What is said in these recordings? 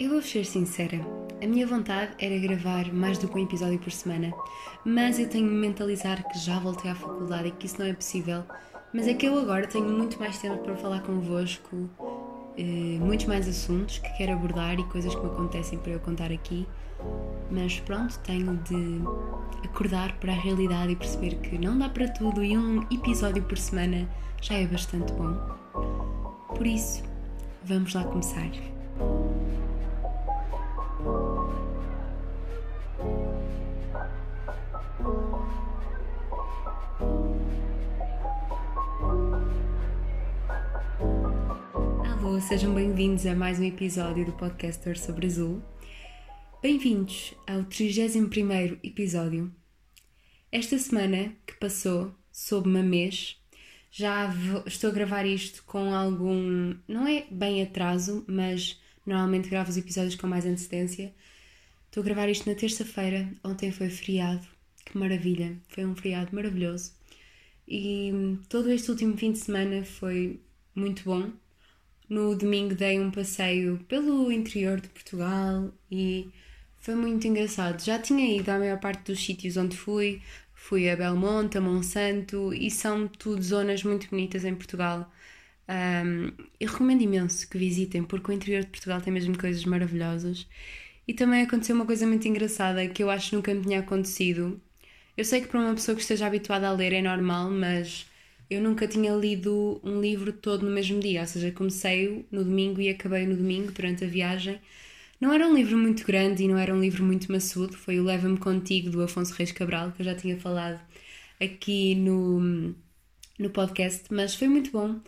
Eu vou ser sincera, a minha vontade era gravar mais do que um episódio por semana, mas eu tenho de mentalizar que já voltei à faculdade e que isso não é possível. Mas é que eu agora tenho muito mais tempo para falar convosco, eh, muitos mais assuntos que quero abordar e coisas que me acontecem para eu contar aqui. Mas pronto, tenho de acordar para a realidade e perceber que não dá para tudo e um episódio por semana já é bastante bom. Por isso, vamos lá começar. Alô, sejam bem-vindos a mais um episódio do Podcaster sobre Azul. Bem-vindos ao 31 episódio. Esta semana que passou, sob uma mês, já estou a gravar isto com algum. não é bem atraso, mas normalmente gravo os episódios com mais antecedência. Estou a gravar isto na terça-feira, ontem foi feriado, que maravilha, foi um feriado maravilhoso. E todo este último fim de semana foi muito bom. No domingo dei um passeio pelo interior de Portugal e foi muito engraçado. Já tinha ido à maior parte dos sítios onde fui, fui a Belmonte, a Monsanto e são tudo zonas muito bonitas em Portugal. Um, e recomendo imenso que visitem, porque o interior de Portugal tem mesmo coisas maravilhosas. E também aconteceu uma coisa muito engraçada que eu acho nunca me tinha acontecido. Eu sei que para uma pessoa que esteja habituada a ler é normal, mas eu nunca tinha lido um livro todo no mesmo dia, ou seja, comecei no domingo e acabei no domingo durante a viagem. Não era um livro muito grande e não era um livro muito maçudo, foi o Leva-me Contigo do Afonso Reis Cabral, que eu já tinha falado aqui no, no podcast, mas foi muito bom.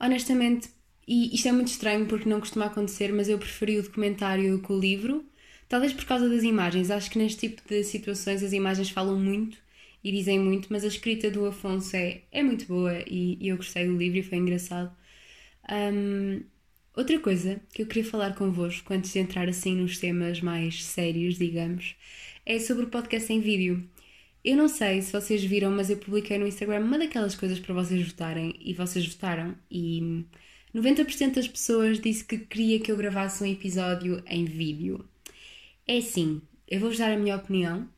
Honestamente, e isto é muito estranho porque não costuma acontecer, mas eu preferi o documentário do que o livro Talvez por causa das imagens. Acho que neste tipo de situações as imagens falam muito e dizem muito, mas a escrita do Afonso é, é muito boa e, e eu gostei do livro e foi engraçado. Um, outra coisa que eu queria falar convosco antes de entrar assim nos temas mais sérios, digamos, é sobre o podcast em vídeo. Eu não sei se vocês viram, mas eu publiquei no Instagram uma daquelas coisas para vocês votarem e vocês votaram e 90% das pessoas disse que queria que eu gravasse um episódio em vídeo. É assim, eu vou-vos dar a minha opinião.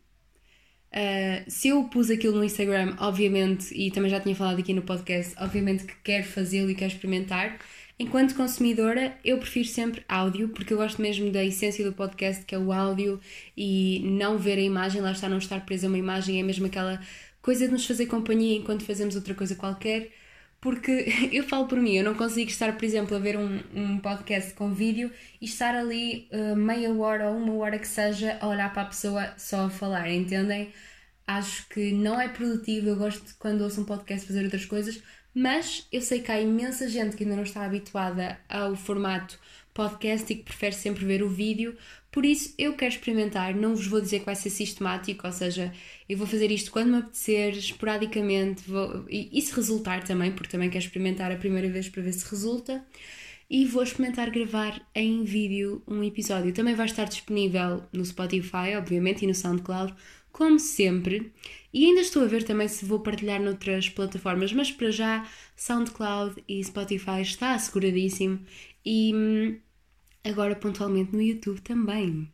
Uh, se eu pus aquilo no Instagram, obviamente, e também já tinha falado aqui no podcast, obviamente que quero fazê-lo e quero experimentar. Enquanto consumidora, eu prefiro sempre áudio, porque eu gosto mesmo da essência do podcast, que é o áudio, e não ver a imagem, lá está, não estar presa a uma imagem, é mesmo aquela coisa de nos fazer companhia enquanto fazemos outra coisa qualquer porque eu falo por mim, eu não consigo estar, por exemplo, a ver um, um podcast com vídeo e estar ali uh, meia hora ou uma hora que seja a olhar para a pessoa só a falar, entendem? Acho que não é produtivo, eu gosto quando ouço um podcast fazer outras coisas, mas eu sei que há imensa gente que ainda não está habituada ao formato podcast e que prefere sempre ver o vídeo, por isso eu quero experimentar, não vos vou dizer que vai ser sistemático, ou seja, eu vou fazer isto quando me apetecer, esporadicamente, vou, e, e se resultar também, porque também quero experimentar a primeira vez para ver se resulta. E vou experimentar gravar em vídeo um episódio. Também vai estar disponível no Spotify, obviamente, e no SoundCloud, como sempre. E ainda estou a ver também se vou partilhar noutras plataformas, mas para já SoundCloud e Spotify está asseguradíssimo. E hum, agora pontualmente no YouTube também.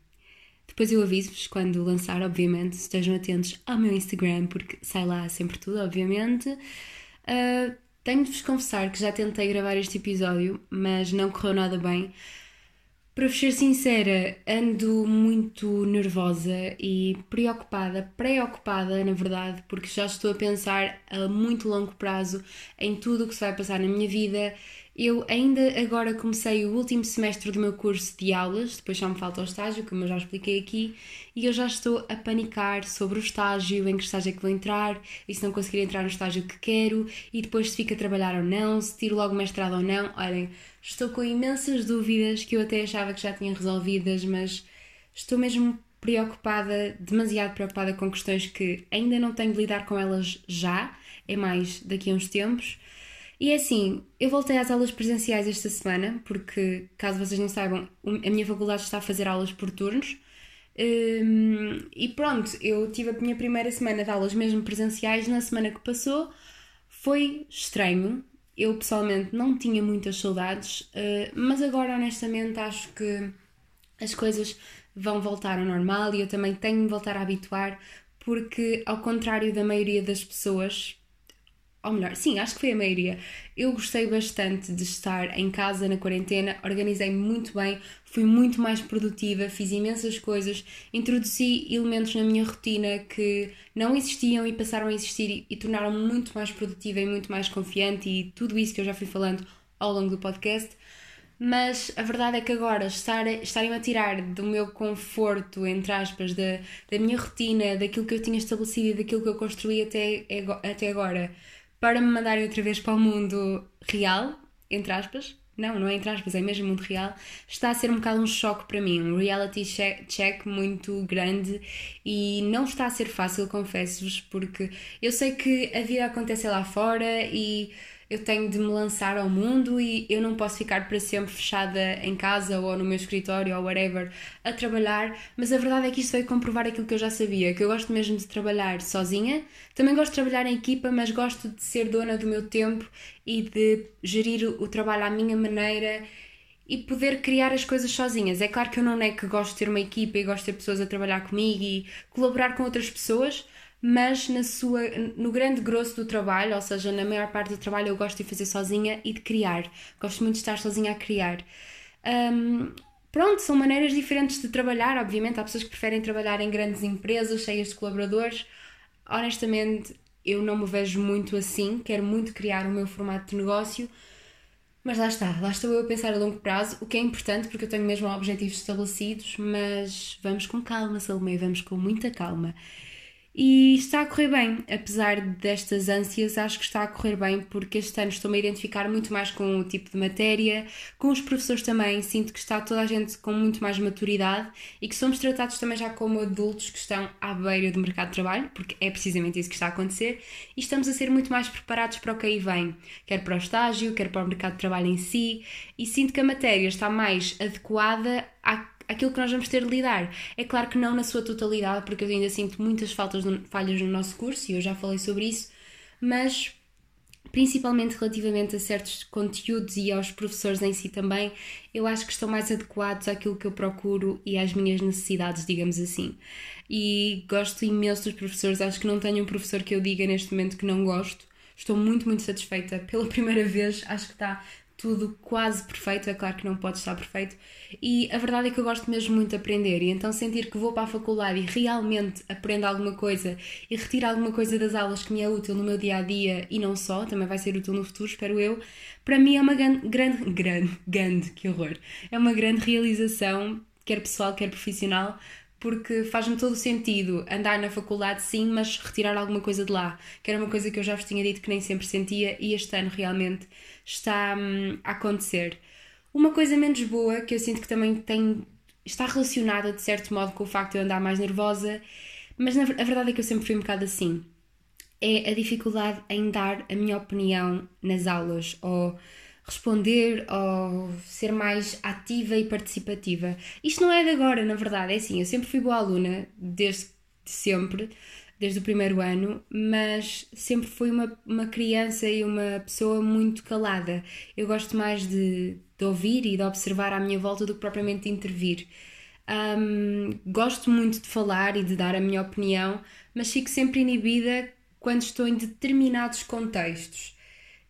Depois eu aviso-vos quando lançar, obviamente, estejam atentos ao meu Instagram, porque sai lá sempre tudo, obviamente. Uh, tenho de vos confessar que já tentei gravar este episódio, mas não correu nada bem. Para vos ser sincera, ando muito nervosa e preocupada, preocupada na verdade, porque já estou a pensar a muito longo prazo em tudo o que se vai passar na minha vida eu ainda agora comecei o último semestre do meu curso de aulas, depois só me falta o estágio, como eu já expliquei aqui, e eu já estou a panicar sobre o estágio, em que estágio é que vou entrar, e se não conseguir entrar no estágio que quero, e depois se fico a trabalhar ou não, se tiro logo mestrado ou não. Olhem, estou com imensas dúvidas que eu até achava que já tinha resolvidas, mas estou mesmo preocupada, demasiado preocupada com questões que ainda não tenho de lidar com elas já, é mais daqui a uns tempos. E é assim, eu voltei às aulas presenciais esta semana, porque, caso vocês não saibam, a minha faculdade está a fazer aulas por turnos. Um, e pronto, eu tive a minha primeira semana de aulas mesmo presenciais. Na semana que passou, foi estranho. Eu pessoalmente não tinha muitas saudades, uh, mas agora honestamente acho que as coisas vão voltar ao normal e eu também tenho de voltar a habituar, porque, ao contrário da maioria das pessoas, ou melhor, sim, acho que foi a maioria. Eu gostei bastante de estar em casa na quarentena, organizei-me muito bem, fui muito mais produtiva, fiz imensas coisas, introduzi elementos na minha rotina que não existiam e passaram a existir e, e tornaram-me muito mais produtiva e muito mais confiante e tudo isso que eu já fui falando ao longo do podcast. Mas a verdade é que agora estar, estarem a tirar do meu conforto, entre aspas, da, da minha rotina, daquilo que eu tinha estabelecido e daquilo que eu construí até, até agora, para me mandarem outra vez para o mundo real, entre aspas, não, não é entre aspas, é mesmo mundo real, está a ser um bocado um choque para mim, um reality check muito grande e não está a ser fácil, confesso-vos, porque eu sei que a vida acontece lá fora e eu tenho de me lançar ao mundo e eu não posso ficar para sempre fechada em casa ou no meu escritório ou whatever a trabalhar, mas a verdade é que isto veio comprovar aquilo que eu já sabia, que eu gosto mesmo de trabalhar sozinha, também gosto de trabalhar em equipa, mas gosto de ser dona do meu tempo e de gerir o trabalho à minha maneira e poder criar as coisas sozinhas. É claro que eu não é que gosto de ter uma equipa e gosto de ter pessoas a trabalhar comigo e colaborar com outras pessoas, mas na sua, no grande grosso do trabalho, ou seja, na maior parte do trabalho eu gosto de fazer sozinha e de criar. Gosto muito de estar sozinha a criar. Um, pronto, são maneiras diferentes de trabalhar, obviamente. Há pessoas que preferem trabalhar em grandes empresas, cheias de colaboradores. Honestamente, eu não me vejo muito assim. Quero muito criar o meu formato de negócio. Mas lá está, lá estou eu a pensar a longo prazo, o que é importante porque eu tenho mesmo objetivos estabelecidos, mas vamos com calma, Salomé, vamos com muita calma. E está a correr bem, apesar destas ânsias, acho que está a correr bem porque este ano estou-me a identificar muito mais com o tipo de matéria, com os professores também, sinto que está toda a gente com muito mais maturidade e que somos tratados também já como adultos que estão à beira do mercado de trabalho, porque é precisamente isso que está a acontecer, e estamos a ser muito mais preparados para o que aí vem, quer para o estágio, quer para o mercado de trabalho em si, e sinto que a matéria está mais adequada à aquilo que nós vamos ter de lidar. É claro que não na sua totalidade, porque eu ainda sinto muitas faltas falhas no nosso curso e eu já falei sobre isso, mas principalmente relativamente a certos conteúdos e aos professores em si também, eu acho que estão mais adequados àquilo que eu procuro e às minhas necessidades, digamos assim. E gosto imenso dos professores, acho que não tenho um professor que eu diga neste momento que não gosto. Estou muito, muito satisfeita. Pela primeira vez, acho que está tudo quase perfeito, é claro que não pode estar perfeito, e a verdade é que eu gosto mesmo muito de aprender, e então sentir que vou para a faculdade e realmente aprendo alguma coisa e retiro alguma coisa das aulas que me é útil no meu dia a dia e não só, também vai ser útil no futuro, espero eu, para mim é uma grande, grande, grande, grande, que horror, é uma grande realização, quer pessoal, quer profissional, porque faz-me todo sentido andar na faculdade, sim, mas retirar alguma coisa de lá, que era uma coisa que eu já vos tinha dito que nem sempre sentia e este ano realmente está hum, a acontecer. Uma coisa menos boa que eu sinto que também tem, está relacionada de certo modo com o facto de eu andar mais nervosa, mas na, a verdade é que eu sempre fui um bocado assim. É a dificuldade em dar a minha opinião nas aulas ou responder ou ser mais ativa e participativa. Isto não é de agora, na verdade, é assim, eu sempre fui boa aluna, desde sempre, desde o primeiro ano, mas sempre fui uma, uma criança e uma pessoa muito calada. Eu gosto mais de, de ouvir e de observar à minha volta do que propriamente de intervir. Um, gosto muito de falar e de dar a minha opinião, mas fico sempre inibida quando estou em determinados contextos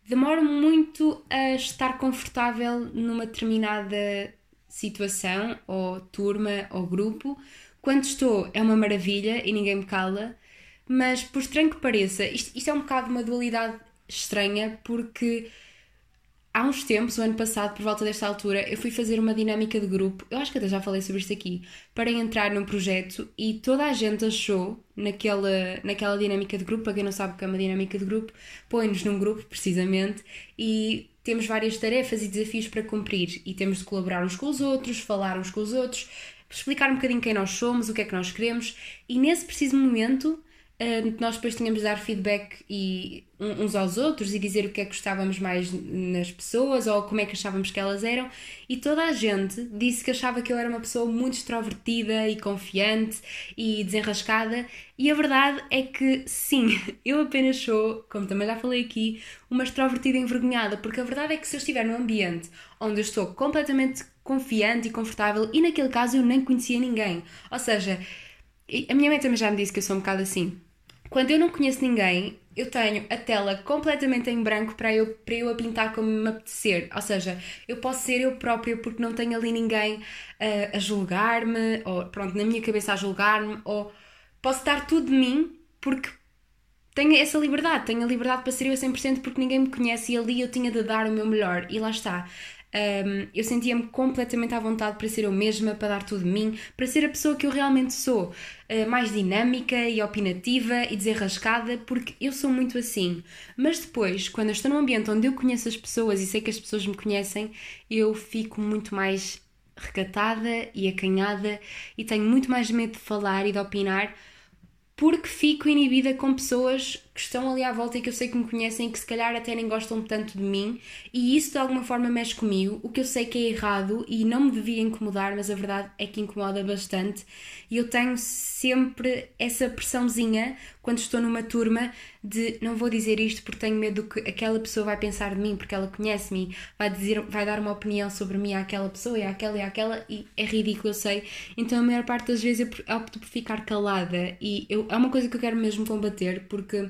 demoro muito a estar confortável numa determinada situação, ou turma, ou grupo. Quando estou, é uma maravilha e ninguém me cala, mas por estranho que pareça, isto, isto é um bocado uma dualidade estranha, porque há uns tempos, o ano passado, por volta desta altura, eu fui fazer uma dinâmica de grupo, eu acho que até já falei sobre isto aqui, para entrar num projeto e toda a gente achou, naquela, naquela dinâmica de grupo, para quem não sabe o que é uma dinâmica de grupo, põe-nos num grupo, precisamente, e temos várias tarefas e desafios para cumprir. E temos de colaborar uns com os outros, falar uns com os outros, explicar um bocadinho quem nós somos, o que é que nós queremos, e nesse preciso momento nós depois tínhamos de dar feedback e, uns aos outros e dizer o que é que gostávamos mais nas pessoas ou como é que achávamos que elas eram e toda a gente disse que achava que eu era uma pessoa muito extrovertida e confiante e desenrascada e a verdade é que sim, eu apenas sou, como também já falei aqui, uma extrovertida envergonhada porque a verdade é que se eu estiver num ambiente onde eu estou completamente confiante e confortável e naquele caso eu nem conhecia ninguém. Ou seja, a minha mãe também já me disse que eu sou um bocado assim. Quando eu não conheço ninguém, eu tenho a tela completamente em branco para eu, para eu a pintar como me apetecer. Ou seja, eu posso ser eu própria porque não tenho ali ninguém uh, a julgar-me, ou pronto, na minha cabeça a julgar-me, ou posso dar tudo de mim porque tenho essa liberdade, tenho a liberdade para ser eu 100% porque ninguém me conhece e ali eu tinha de dar o meu melhor. E lá está. Um, eu sentia-me completamente à vontade para ser eu mesma, para dar tudo de mim, para ser a pessoa que eu realmente sou, uh, mais dinâmica e opinativa e desenrascada, porque eu sou muito assim. Mas depois, quando eu estou num ambiente onde eu conheço as pessoas e sei que as pessoas me conhecem, eu fico muito mais recatada e acanhada e tenho muito mais medo de falar e de opinar porque fico inibida com pessoas que estão ali à volta e que eu sei que me conhecem que se calhar até nem gostam tanto de mim e isso de alguma forma mexe comigo, o que eu sei que é errado e não me devia incomodar, mas a verdade é que incomoda bastante e eu tenho sempre essa pressãozinha quando estou numa turma de não vou dizer isto porque tenho medo que aquela pessoa vai pensar de mim porque ela conhece-me, vai dizer, vai dar uma opinião sobre mim àquela pessoa e àquela e àquela e é ridículo, eu sei. Então a maior parte das vezes eu opto por ficar calada e eu, é uma coisa que eu quero mesmo combater porque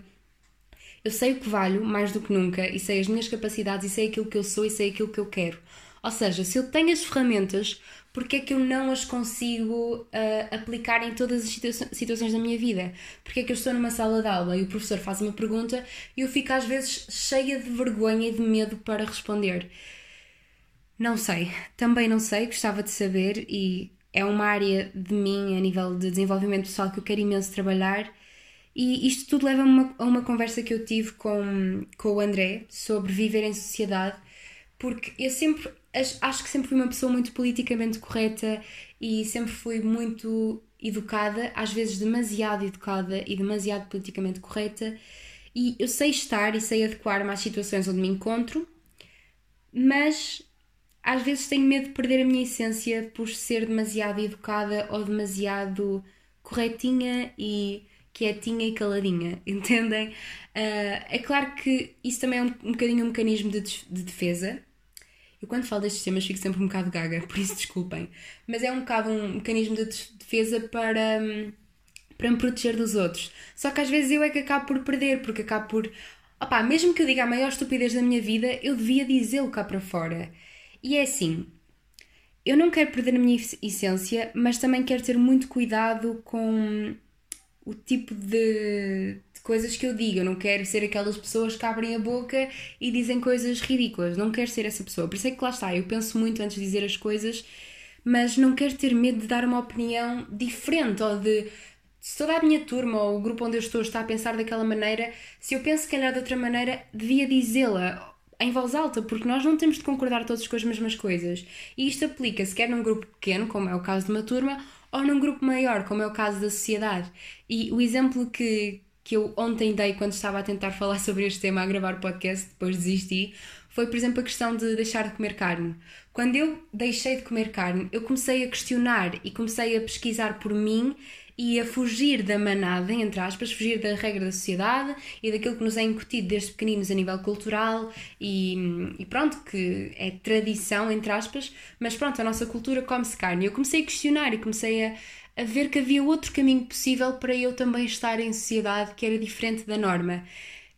eu sei o que valho mais do que nunca e sei as minhas capacidades e sei aquilo que eu sou e sei aquilo que eu quero. Ou seja, se eu tenho as ferramentas, porque é que eu não as consigo uh, aplicar em todas as situa situações da minha vida? Porque é que eu estou numa sala de aula e o professor faz uma pergunta e eu fico às vezes cheia de vergonha e de medo para responder? Não sei, também não sei, gostava de saber e é uma área de mim a nível de desenvolvimento pessoal que eu quero imenso trabalhar. E isto tudo leva a uma, a uma conversa que eu tive com, com o André sobre viver em sociedade, porque eu sempre acho que sempre fui uma pessoa muito politicamente correta e sempre fui muito educada, às vezes demasiado educada e demasiado politicamente correta. E eu sei estar e sei adequar-me às situações onde me encontro, mas às vezes tenho medo de perder a minha essência por ser demasiado educada ou demasiado corretinha e quietinha e caladinha, entendem? Uh, é claro que isso também é um, um bocadinho um mecanismo de, de defesa, eu quando falo destes temas fico sempre um bocado gaga, por isso desculpem. Mas é um bocado um mecanismo de defesa para, hum, para me proteger dos outros. Só que às vezes eu é que acabo por perder, porque acabo por. Opá, mesmo que eu diga a maior estupidez da minha vida, eu devia dizê-lo cá para fora. E é assim. Eu não quero perder a minha essência, mas também quero ter muito cuidado com o tipo de, coisas que eu digo. Eu não quero ser aquelas pessoas que abrem a boca e dizem coisas ridículas. Não quero ser essa pessoa. Por isso é que lá está. Eu penso muito antes de dizer as coisas, mas não quero ter medo de dar uma opinião diferente ou de. Se toda a minha turma ou o grupo onde eu estou está a pensar daquela maneira, se eu penso se calhar de outra maneira, devia dizê-la em voz alta, porque nós não temos de concordar todos com as mesmas coisas. E isto aplica-se quer num grupo pequeno, como é o caso de uma turma, ou num grupo maior, como é o caso da sociedade. E o exemplo que, que eu ontem dei quando estava a tentar falar sobre este tema, a gravar podcast, depois desisti, foi, por exemplo, a questão de deixar de comer carne. Quando eu deixei de comer carne, eu comecei a questionar e comecei a pesquisar por mim e a fugir da manada, entre aspas, fugir da regra da sociedade e daquilo que nos é incutido desde pequeninos a nível cultural e, e pronto, que é tradição, entre aspas, mas pronto, a nossa cultura come-se carne. Eu comecei a questionar e comecei a, a ver que havia outro caminho possível para eu também estar em sociedade que era diferente da norma.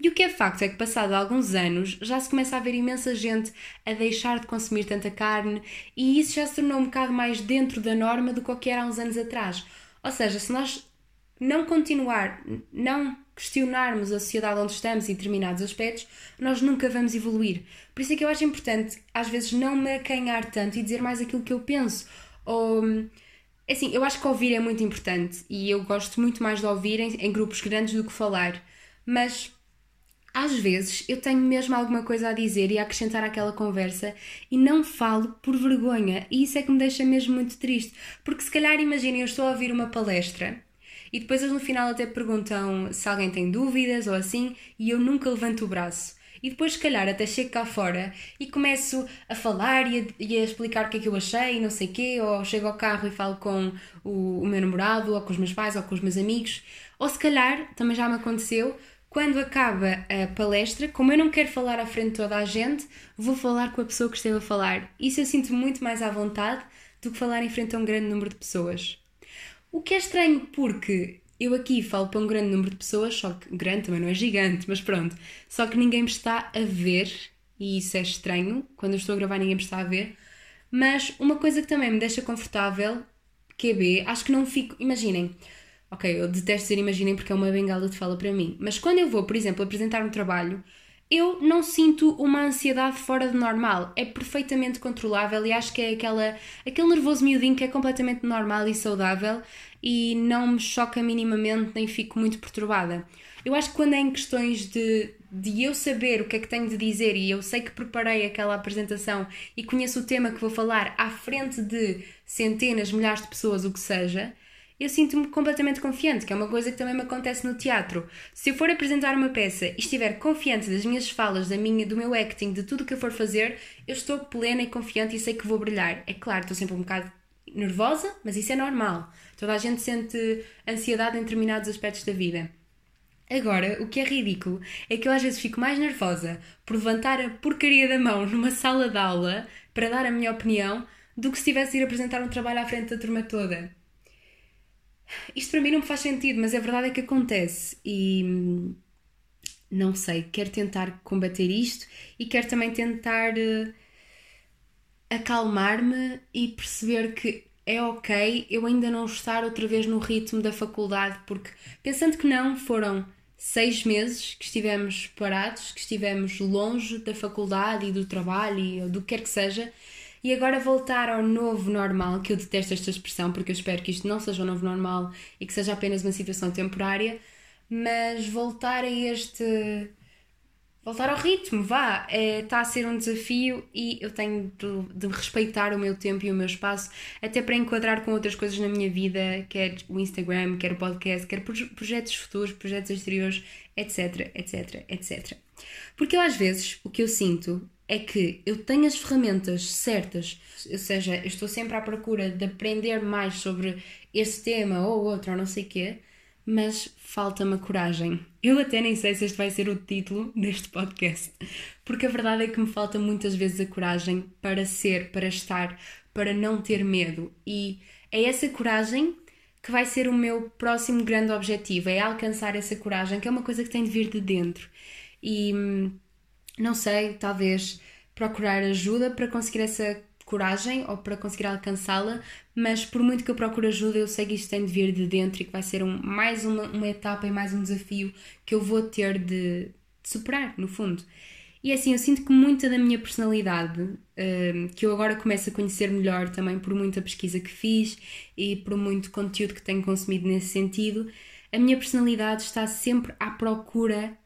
E o que é facto é que, passado alguns anos, já se começa a ver imensa gente a deixar de consumir tanta carne e isso já se tornou um bocado mais dentro da norma do que era há uns anos atrás. Ou seja, se nós não continuar, não questionarmos a sociedade onde estamos em determinados aspectos, nós nunca vamos evoluir. Por isso é que eu acho importante, às vezes, não me acanhar tanto e dizer mais aquilo que eu penso. Ou é assim, eu acho que ouvir é muito importante e eu gosto muito mais de ouvir em, em grupos grandes do que falar, mas às vezes eu tenho mesmo alguma coisa a dizer e a acrescentar àquela conversa e não falo por vergonha, e isso é que me deixa mesmo muito triste, porque se calhar imaginem, eu estou a ouvir uma palestra e depois eles no final até perguntam se alguém tem dúvidas ou assim, e eu nunca levanto o braço. E depois, se calhar, até chego cá fora e começo a falar e a, e a explicar o que é que eu achei e não sei o quê, ou chego ao carro e falo com o, o meu namorado, ou com os meus pais, ou com os meus amigos. Ou se calhar, também já me aconteceu, quando acaba a palestra, como eu não quero falar à frente de toda a gente, vou falar com a pessoa que esteve a falar. Isso eu sinto muito mais à vontade do que falar em frente a um grande número de pessoas. O que é estranho porque eu aqui falo para um grande número de pessoas, só que grande também não é gigante, mas pronto, só que ninguém me está a ver e isso é estranho. Quando eu estou a gravar, ninguém me está a ver. Mas uma coisa que também me deixa confortável, QB, acho que não fico. Imaginem, ok, eu detesto dizer imaginem porque é uma bengala de fala para mim, mas quando eu vou, por exemplo, apresentar um trabalho, eu não sinto uma ansiedade fora de normal. É perfeitamente controlável e acho que é aquela, aquele nervoso miudinho que é completamente normal e saudável e não me choca minimamente nem fico muito perturbada. Eu acho que quando é em questões de, de eu saber o que é que tenho de dizer e eu sei que preparei aquela apresentação e conheço o tema que vou falar à frente de centenas, milhares de pessoas, o que seja, eu sinto-me completamente confiante, que é uma coisa que também me acontece no teatro. Se eu for apresentar uma peça e estiver confiante das minhas falas, da minha, do meu acting, de tudo o que eu for fazer, eu estou plena e confiante e sei que vou brilhar. É claro, estou sempre um bocado nervosa, mas isso é normal. Toda a gente sente ansiedade em determinados aspectos da vida. Agora, o que é ridículo é que eu às vezes fico mais nervosa por levantar a porcaria da mão numa sala de aula para dar a minha opinião do que se tivesse de ir apresentar um trabalho à frente da turma toda. Isto para mim não me faz sentido, mas a verdade é que acontece e hum, não sei, quero tentar combater isto e quero também tentar uh, acalmar-me e perceber que é ok eu ainda não estar outra vez no ritmo da faculdade, porque pensando que não, foram seis meses que estivemos parados, que estivemos longe da faculdade e do trabalho e do que quer que seja, e agora voltar ao novo normal, que eu detesto esta expressão porque eu espero que isto não seja o novo normal e que seja apenas uma situação temporária, mas voltar a este voltar ao ritmo, vá. Está é, tá a ser um desafio e eu tenho de, de, respeitar o meu tempo e o meu espaço, até para enquadrar com outras coisas na minha vida, quer o Instagram, quer o podcast, quer projetos futuros, projetos exteriores, etc, etc, etc. Porque eu, às vezes, o que eu sinto é que eu tenho as ferramentas certas, ou seja, eu estou sempre à procura de aprender mais sobre esse tema ou outro, ou não sei quê, mas falta-me a coragem. Eu até nem sei se este vai ser o título deste podcast, porque a verdade é que me falta muitas vezes a coragem para ser, para estar, para não ter medo. E é essa coragem que vai ser o meu próximo grande objetivo, é alcançar essa coragem, que é uma coisa que tem de vir de dentro. E hum, não sei, talvez procurar ajuda para conseguir essa coragem ou para conseguir alcançá-la, mas por muito que eu procure ajuda, eu sei que isto tem de vir de dentro e que vai ser um, mais uma, uma etapa e mais um desafio que eu vou ter de, de superar, no fundo. E é assim, eu sinto que muita da minha personalidade, um, que eu agora começo a conhecer melhor também por muita pesquisa que fiz e por muito conteúdo que tenho consumido nesse sentido, a minha personalidade está sempre à procura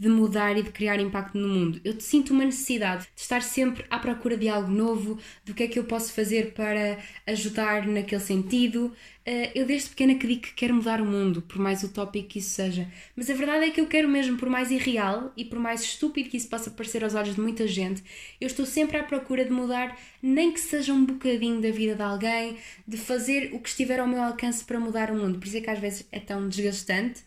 de mudar e de criar impacto no mundo. Eu sinto uma necessidade de estar sempre à procura de algo novo, do que é que eu posso fazer para ajudar naquele sentido. Eh, eu desde pequena que digo que quero mudar o mundo, por mais utópico que isso seja. Mas a verdade é que eu quero mesmo, por mais irreal e por mais estúpido que isso possa parecer aos olhos de muita gente, eu estou sempre à procura de mudar, nem que seja um bocadinho da vida de alguém, de fazer o que estiver ao meu alcance para mudar o mundo. Por isso é que às vezes é tão desgastante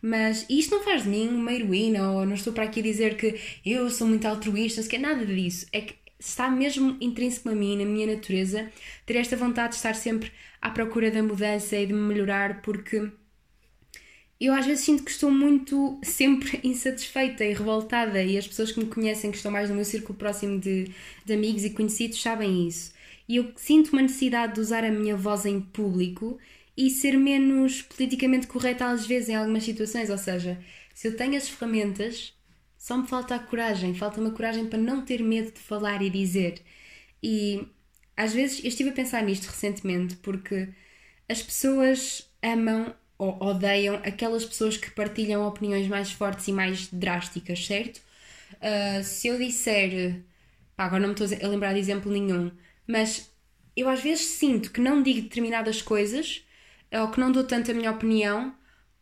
mas isto não faz de mim uma heroína, ou não estou para aqui dizer que eu sou muito altruísta, que é nada disso. É que está mesmo intrínseco a mim, na minha natureza, ter esta vontade de estar sempre à procura da mudança e de me melhorar, porque eu às vezes sinto que estou muito sempre insatisfeita e revoltada, e as pessoas que me conhecem, que estão mais no meu círculo próximo de, de amigos e conhecidos, sabem isso. E eu sinto uma necessidade de usar a minha voz em público e ser menos politicamente correta às vezes em algumas situações. Ou seja, se eu tenho as ferramentas, só me falta a coragem, falta-me a coragem para não ter medo de falar e dizer. E às vezes eu estive a pensar nisto recentemente porque as pessoas amam ou odeiam aquelas pessoas que partilham opiniões mais fortes e mais drásticas, certo? Uh, se eu disser, pá, agora não me estou a lembrar de exemplo nenhum, mas eu às vezes sinto que não digo determinadas coisas ou que não dou tanto a minha opinião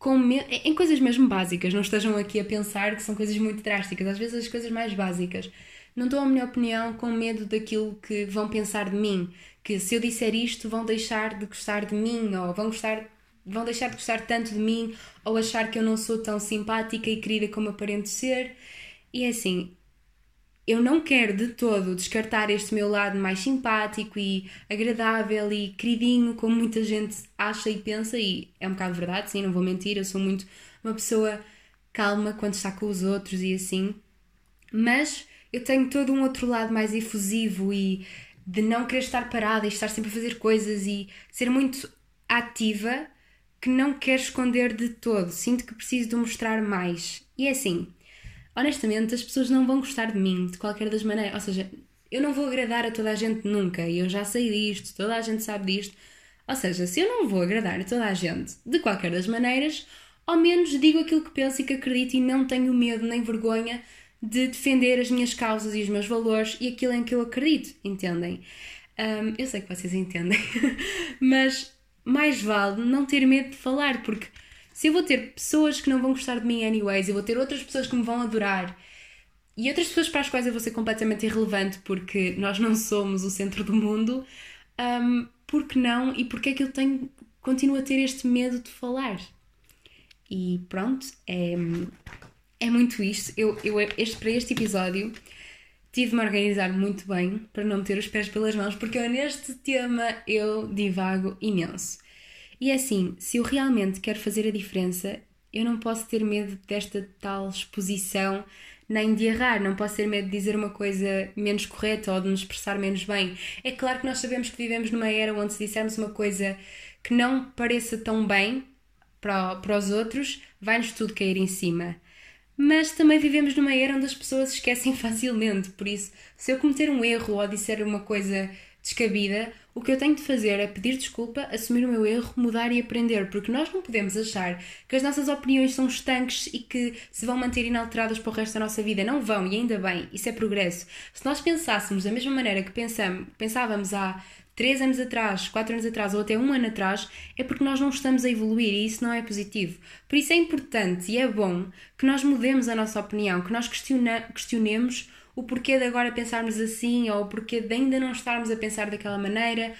me... em coisas mesmo básicas. Não estejam aqui a pensar que são coisas muito drásticas, às vezes as coisas mais básicas. Não dou a minha opinião com medo daquilo que vão pensar de mim. Que se eu disser isto, vão deixar de gostar de mim ou vão gostar vão deixar de gostar tanto de mim ou achar que eu não sou tão simpática e querida como aparento ser. E é assim, eu não quero de todo descartar este meu lado mais simpático e agradável e queridinho, como muita gente acha e pensa, e é um bocado verdade, sim, não vou mentir, eu sou muito uma pessoa calma quando está com os outros e assim, mas eu tenho todo um outro lado mais efusivo e de não querer estar parada e estar sempre a fazer coisas e ser muito ativa que não quero esconder de todo. Sinto que preciso de mostrar mais. E é assim, honestamente, as pessoas não vão gostar de mim de qualquer das maneiras. Ou seja, eu não vou agradar a toda a gente nunca. E eu já sei disto, toda a gente sabe disto. Ou seja, se eu não vou agradar a toda a gente de qualquer das maneiras, ao menos digo aquilo que penso e que acredito e não tenho medo nem vergonha de defender as minhas causas e os meus valores e aquilo em que eu acredito, entendem? Um, eu sei que vocês entendem, mas mais vale não ter medo de falar, porque se eu vou ter pessoas que não vão gostar de mim anyways, eu vou ter outras pessoas que me vão adorar e outras pessoas para as quais eu vou ser completamente irrelevante porque nós não somos o centro do mundo, um, por que não e porque é que eu tenho, continuo a ter este medo de falar? E pronto, é, é muito isto. Eu, eu este, para este episódio tive-me a organizar muito bem para não meter os pés pelas mãos, porque eu, neste tema eu divago imenso. E é assim, se eu realmente quero fazer a diferença, eu não posso ter medo desta tal exposição, nem de errar, não posso ter medo de dizer uma coisa menos correta ou de me expressar menos bem. É claro que nós sabemos que vivemos numa era onde se dissermos uma coisa que não pareça tão bem para, para os outros, vai-nos tudo cair em cima mas também vivemos numa era onde as pessoas esquecem facilmente. Por isso, se eu cometer um erro ou disser uma coisa descabida, o que eu tenho de fazer é pedir desculpa, assumir o meu erro, mudar e aprender, porque nós não podemos achar que as nossas opiniões são estanques e que se vão manter inalteradas para o resto da nossa vida. Não vão, e ainda bem, isso é progresso. Se nós pensássemos da mesma maneira que pensamos, pensávamos há 3 anos atrás, 4 anos atrás ou até um ano atrás, é porque nós não estamos a evoluir e isso não é positivo. Por isso é importante e é bom que nós mudemos a nossa opinião, que nós questionemos o porquê de agora pensarmos assim ou o porquê de ainda não estarmos a pensar daquela maneira.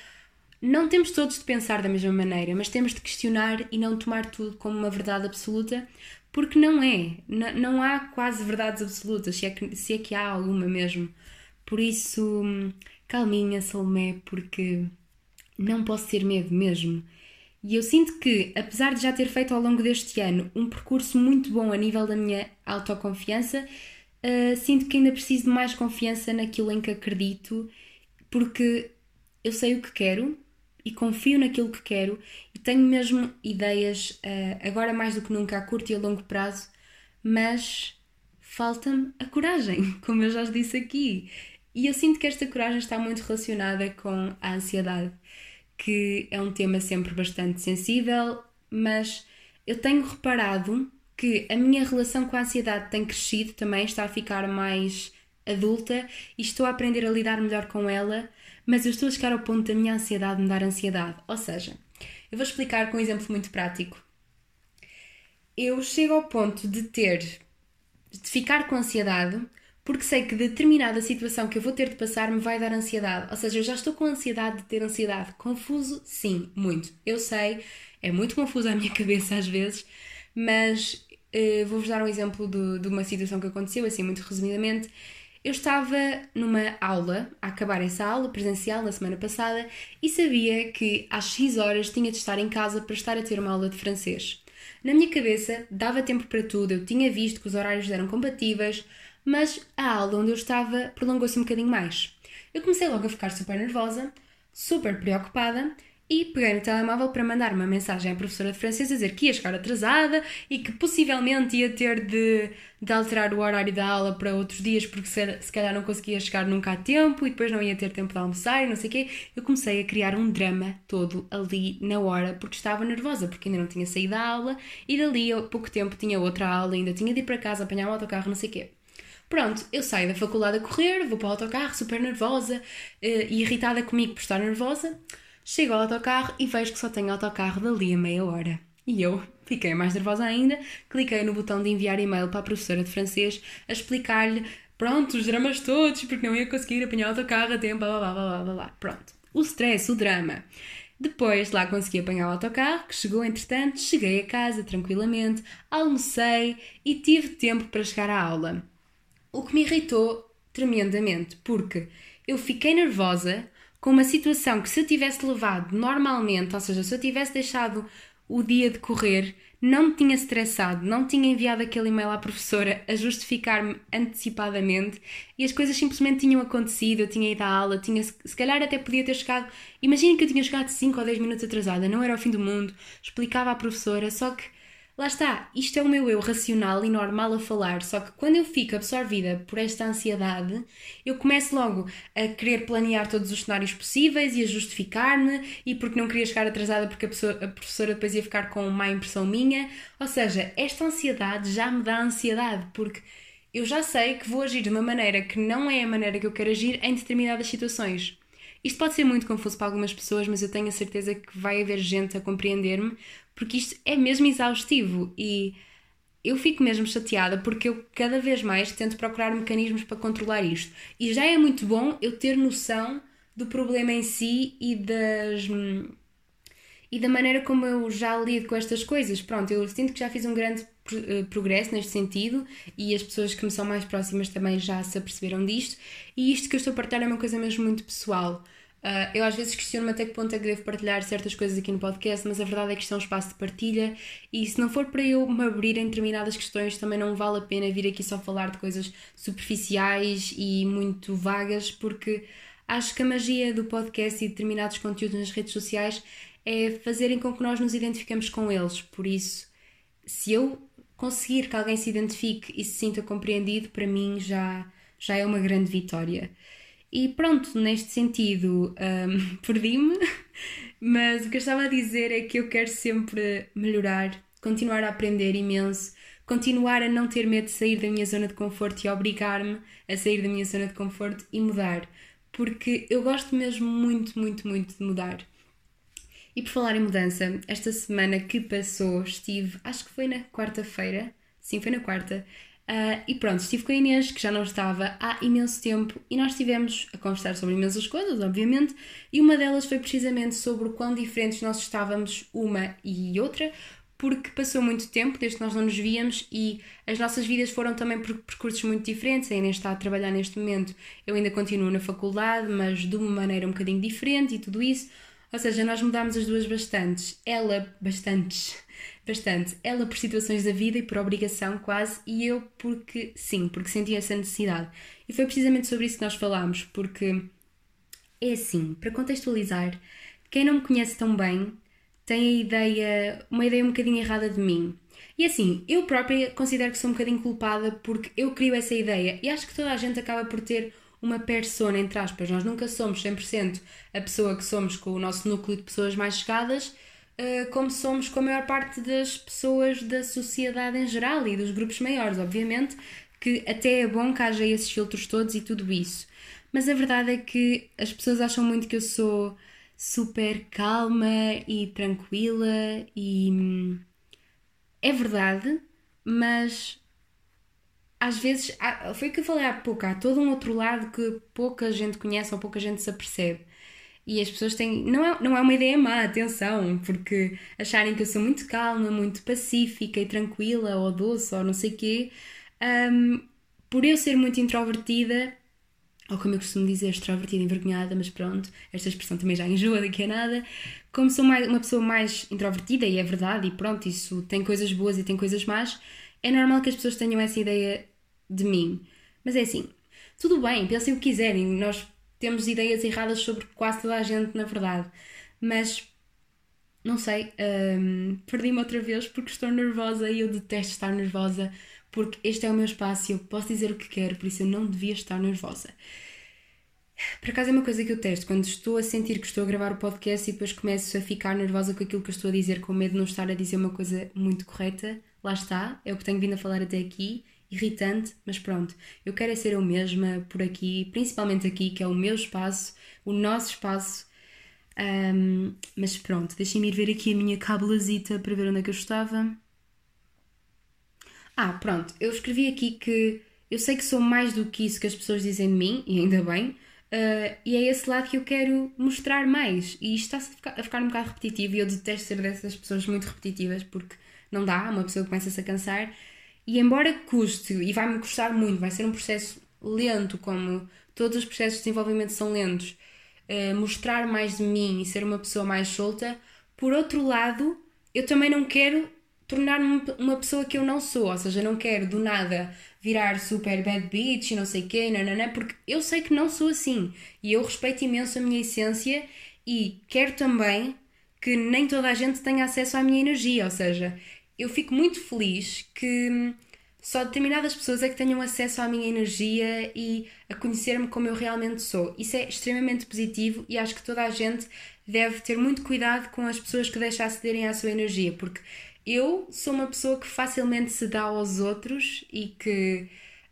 Não temos todos de pensar da mesma maneira, mas temos de questionar e não tomar tudo como uma verdade absoluta, porque não é. N não há quase verdades absolutas, se é, que, se é que há alguma mesmo. Por isso calminha, Salomé, porque não posso ter medo mesmo. E eu sinto que, apesar de já ter feito ao longo deste ano um percurso muito bom a nível da minha autoconfiança, uh, sinto que ainda preciso de mais confiança naquilo em que acredito, porque eu sei o que quero e confio naquilo que quero e tenho mesmo ideias, uh, agora mais do que nunca, a curto e a longo prazo, mas falta-me a coragem, como eu já disse aqui. E eu sinto que esta coragem está muito relacionada com a ansiedade, que é um tema sempre bastante sensível, mas eu tenho reparado que a minha relação com a ansiedade tem crescido também, está a ficar mais adulta e estou a aprender a lidar melhor com ela, mas eu estou a chegar ao ponto da minha ansiedade me dar ansiedade. Ou seja, eu vou explicar com um exemplo muito prático. Eu chego ao ponto de ter, de ficar com ansiedade porque sei que determinada situação que eu vou ter de passar me vai dar ansiedade. Ou seja, eu já estou com ansiedade de ter ansiedade. Confuso? Sim, muito. Eu sei, é muito confuso à minha cabeça às vezes, mas uh, vou-vos dar um exemplo de, de uma situação que aconteceu, assim, muito resumidamente. Eu estava numa aula, a acabar essa aula presencial na semana passada, e sabia que às X horas tinha de estar em casa para estar a ter uma aula de francês. Na minha cabeça, dava tempo para tudo, eu tinha visto que os horários eram compatíveis, mas a aula onde eu estava prolongou-se um bocadinho mais. Eu comecei logo a ficar super nervosa, super preocupada e peguei no telemóvel para mandar uma mensagem à professora de francês a dizer que ia chegar atrasada e que possivelmente ia ter de, de alterar o horário da aula para outros dias porque se, se calhar não conseguia chegar nunca a tempo e depois não ia ter tempo de almoçar e não sei o quê. Eu comecei a criar um drama todo ali na hora porque estava nervosa, porque ainda não tinha saído da aula e dali a pouco tempo tinha outra aula, ainda tinha de ir para casa apanhar o autocarro, não sei o quê. Pronto, eu saio da faculdade a correr, vou para o autocarro super nervosa uh, e irritada comigo por estar nervosa. Chego ao autocarro e vejo que só tenho autocarro dali a meia hora. E eu fiquei mais nervosa ainda, cliquei no botão de enviar e-mail para a professora de francês a explicar-lhe, pronto, os dramas todos, porque não ia conseguir apanhar o autocarro a tempo, blá blá blá blá blá blá. Pronto. O stress, o drama. Depois lá consegui apanhar o autocarro, que chegou entretanto, cheguei a casa tranquilamente, almocei e tive tempo para chegar à aula. O que me irritou tremendamente, porque eu fiquei nervosa com uma situação que se eu tivesse levado normalmente, ou seja, se eu tivesse deixado o dia de correr, não me tinha estressado, não tinha enviado aquele e-mail à professora a justificar-me antecipadamente e as coisas simplesmente tinham acontecido, eu tinha ido à aula, tinha, se calhar até podia ter chegado, imaginem que eu tinha chegado 5 ou 10 minutos atrasada, não era o fim do mundo, explicava à professora, só que Lá está, isto é o meu eu racional e normal a falar, só que quando eu fico absorvida por esta ansiedade, eu começo logo a querer planear todos os cenários possíveis e a justificar-me, e porque não queria chegar atrasada porque a, pessoa, a professora depois ia ficar com má impressão minha. Ou seja, esta ansiedade já me dá ansiedade, porque eu já sei que vou agir de uma maneira que não é a maneira que eu quero agir em determinadas situações. Isto pode ser muito confuso para algumas pessoas, mas eu tenho a certeza que vai haver gente a compreender-me, porque isto é mesmo exaustivo e eu fico mesmo chateada porque eu cada vez mais tento procurar mecanismos para controlar isto. E já é muito bom eu ter noção do problema em si e das e da maneira como eu já lido com estas coisas. Pronto, eu sinto que já fiz um grande eh, progresso neste sentido e as pessoas que me são mais próximas também já se aperceberam disto. E isto que eu estou a partilhar é uma coisa mesmo muito pessoal. Uh, eu às vezes questiono-me até que ponto é que devo partilhar certas coisas aqui no podcast, mas a verdade é que isto é um espaço de partilha e se não for para eu me abrir em determinadas questões, também não vale a pena vir aqui só falar de coisas superficiais e muito vagas, porque acho que a magia do podcast e determinados conteúdos nas redes sociais é fazerem com que nós nos identifiquemos com eles. Por isso, se eu conseguir que alguém se identifique e se sinta compreendido, para mim já, já é uma grande vitória. E pronto, neste sentido, um, perdi-me, mas o que eu estava a dizer é que eu quero sempre melhorar, continuar a aprender imenso, continuar a não ter medo de sair da minha zona de conforto e obrigar-me a sair da minha zona de conforto e mudar, porque eu gosto mesmo muito, muito, muito de mudar. E por falar em mudança, esta semana que passou estive, acho que foi na quarta-feira, sim, foi na quarta, Uh, e pronto, estive com a Inês, que já não estava há imenso tempo, e nós estivemos a conversar sobre imensas coisas, obviamente, e uma delas foi precisamente sobre o quão diferentes nós estávamos uma e outra, porque passou muito tempo desde que nós não nos víamos e as nossas vidas foram também por percursos muito diferentes. A Inês está a trabalhar neste momento, eu ainda continuo na faculdade, mas de uma maneira um bocadinho diferente e tudo isso. Ou seja, nós mudámos as duas bastantes. Ela, bastantes bastante. Ela por situações da vida e por obrigação quase, e eu porque sim, porque senti essa necessidade. E foi precisamente sobre isso que nós falámos, porque é assim, para contextualizar, quem não me conhece tão bem tem a ideia, uma ideia um bocadinho errada de mim. E assim, eu própria considero que sou um bocadinho culpada porque eu crio essa ideia e acho que toda a gente acaba por ter uma persona, entre aspas. Nós nunca somos 100% a pessoa que somos com o nosso núcleo de pessoas mais chegadas, uh, como somos com a maior parte das pessoas da sociedade em geral e dos grupos maiores, obviamente, que até é bom que haja esses filtros todos e tudo isso. Mas a verdade é que as pessoas acham muito que eu sou super calma e tranquila e hum, é verdade, mas às vezes foi o que eu falei há pouco, há todo um outro lado que pouca gente conhece ou pouca gente se apercebe. E as pessoas têm. Não é, não é uma ideia má, atenção, porque acharem que eu sou muito calma, muito pacífica e tranquila, ou doce, ou não sei o quê, um, por eu ser muito introvertida, ou como eu costumo dizer, extrovertida envergonhada, mas pronto, esta expressão também já enjoa daqui a nada. Como sou mais, uma pessoa mais introvertida, e é verdade, e pronto, isso tem coisas boas e tem coisas más, é normal que as pessoas tenham essa ideia de mim. Mas é assim, tudo bem, pensem o que quiserem, nós temos ideias erradas sobre quase toda a gente, na verdade. Mas não sei, um, perdi-me outra vez porque estou nervosa e eu detesto estar nervosa porque este é o meu espaço e eu posso dizer o que quero, por isso eu não devia estar nervosa. Por acaso é uma coisa que eu testo, quando estou a sentir que estou a gravar o podcast e depois começo a ficar nervosa com aquilo que eu estou a dizer, com medo de não estar a dizer uma coisa muito correta, lá está, é o que tenho vindo a falar até aqui irritante, mas pronto, eu quero é ser eu mesma por aqui, principalmente aqui, que é o meu espaço, o nosso espaço. Um, mas pronto, deixem-me ir ver aqui a minha cabelazita para ver onde é que eu estava. Ah, pronto, eu escrevi aqui que eu sei que sou mais do que isso que as pessoas dizem de mim, e ainda bem, Uh, e é esse lado que eu quero mostrar mais. E isto está a ficar um bocado repetitivo e eu detesto ser dessas pessoas muito repetitivas porque não dá, uma pessoa começa-se a cansar. E embora custe, e vai-me custar muito, vai ser um processo lento, como todos os processos de desenvolvimento são lentos, uh, mostrar mais de mim e ser uma pessoa mais solta, por outro lado, eu também não quero tornar-me uma pessoa que eu não sou, ou seja, não quero do nada virar super bad bitch e não sei quê, nanana, porque eu sei que não sou assim. E eu respeito imenso a minha essência e quero também que nem toda a gente tenha acesso à minha energia, ou seja, eu fico muito feliz que só determinadas pessoas é que tenham acesso à minha energia e a conhecer-me como eu realmente sou. Isso é extremamente positivo e acho que toda a gente deve ter muito cuidado com as pessoas que deixam acederem à sua energia, porque eu sou uma pessoa que facilmente se dá aos outros e que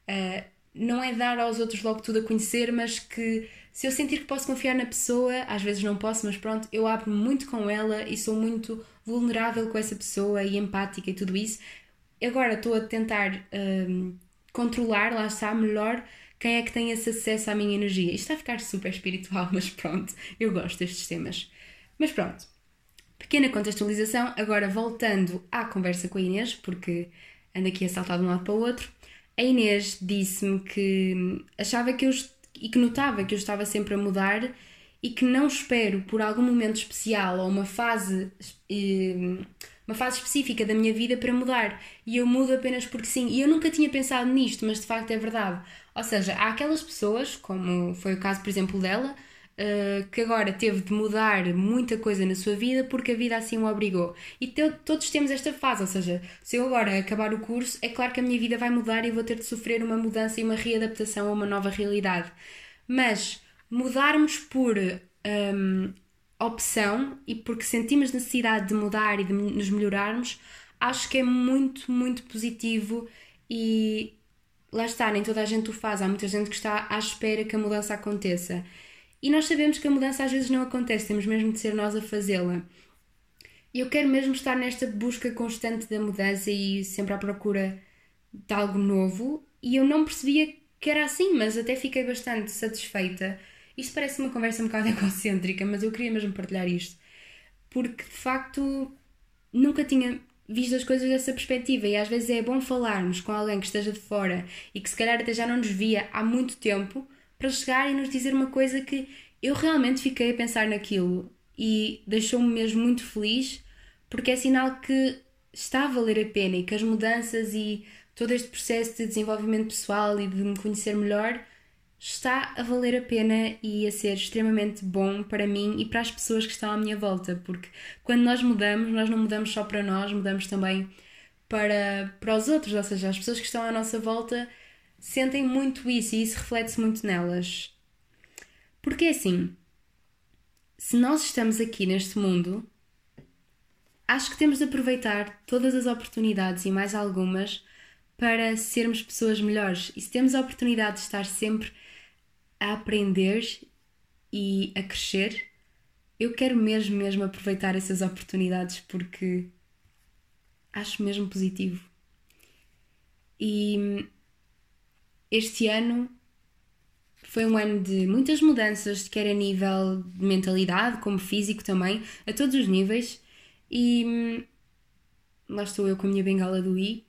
uh, não é dar aos outros logo tudo a conhecer, mas que se eu sentir que posso confiar na pessoa, às vezes não posso, mas pronto, eu abro muito com ela e sou muito vulnerável com essa pessoa e empática e tudo isso. Agora estou a tentar um, controlar, lá está, melhor quem é que tem esse acesso à minha energia. Isto está a ficar super espiritual, mas pronto, eu gosto destes temas. Mas pronto, Pequena contextualização, agora voltando à conversa com a Inês, porque ando aqui a saltar de um lado para o outro. A Inês disse-me que achava que eu e que notava que eu estava sempre a mudar e que não espero por algum momento especial ou uma fase eh, uma fase específica da minha vida para mudar e eu mudo apenas porque sim. E eu nunca tinha pensado nisto, mas de facto é verdade. Ou seja, há aquelas pessoas, como foi o caso, por exemplo, dela, uh, que agora teve de mudar muita coisa na sua vida porque a vida assim o obrigou. E todos temos esta fase, ou seja, se eu agora acabar o curso, é claro que a minha vida vai mudar e vou ter de sofrer uma mudança e uma readaptação a uma nova realidade. Mas mudarmos por um, opção e porque sentimos necessidade de mudar e de nos melhorarmos, acho que é muito, muito positivo e lá está, nem toda a gente o faz. Há muita gente que está à espera que a mudança aconteça. E nós sabemos que a mudança às vezes não acontece, temos mesmo de ser nós a fazê-la. E eu quero mesmo estar nesta busca constante da mudança e sempre à procura de algo novo. E eu não percebia que era assim, mas até fiquei bastante satisfeita. Isto parece uma conversa um bocado egocêntrica, mas eu queria mesmo partilhar isto. Porque de facto nunca tinha visto as coisas dessa perspectiva e às vezes é bom falarmos com alguém que esteja de fora e que se calhar até já não nos via há muito tempo para chegar e nos dizer uma coisa que eu realmente fiquei a pensar naquilo e deixou-me mesmo muito feliz porque é sinal que está a valer a pena e que as mudanças e todo este processo de desenvolvimento pessoal e de me conhecer melhor está a valer a pena e a ser extremamente bom para mim e para as pessoas que estão à minha volta, porque quando nós mudamos, nós não mudamos só para nós, mudamos também para, para os outros, ou seja, as pessoas que estão à nossa volta sentem muito isso e isso reflete-se muito nelas. Porque é assim, se nós estamos aqui neste mundo, acho que temos de aproveitar todas as oportunidades e mais algumas para sermos pessoas melhores. E se temos a oportunidade de estar sempre a aprender e a crescer, eu quero mesmo, mesmo aproveitar essas oportunidades porque acho mesmo positivo. E este ano foi um ano de muitas mudanças, quer a nível de mentalidade, como físico também, a todos os níveis. E lá estou eu com a minha bengala do I.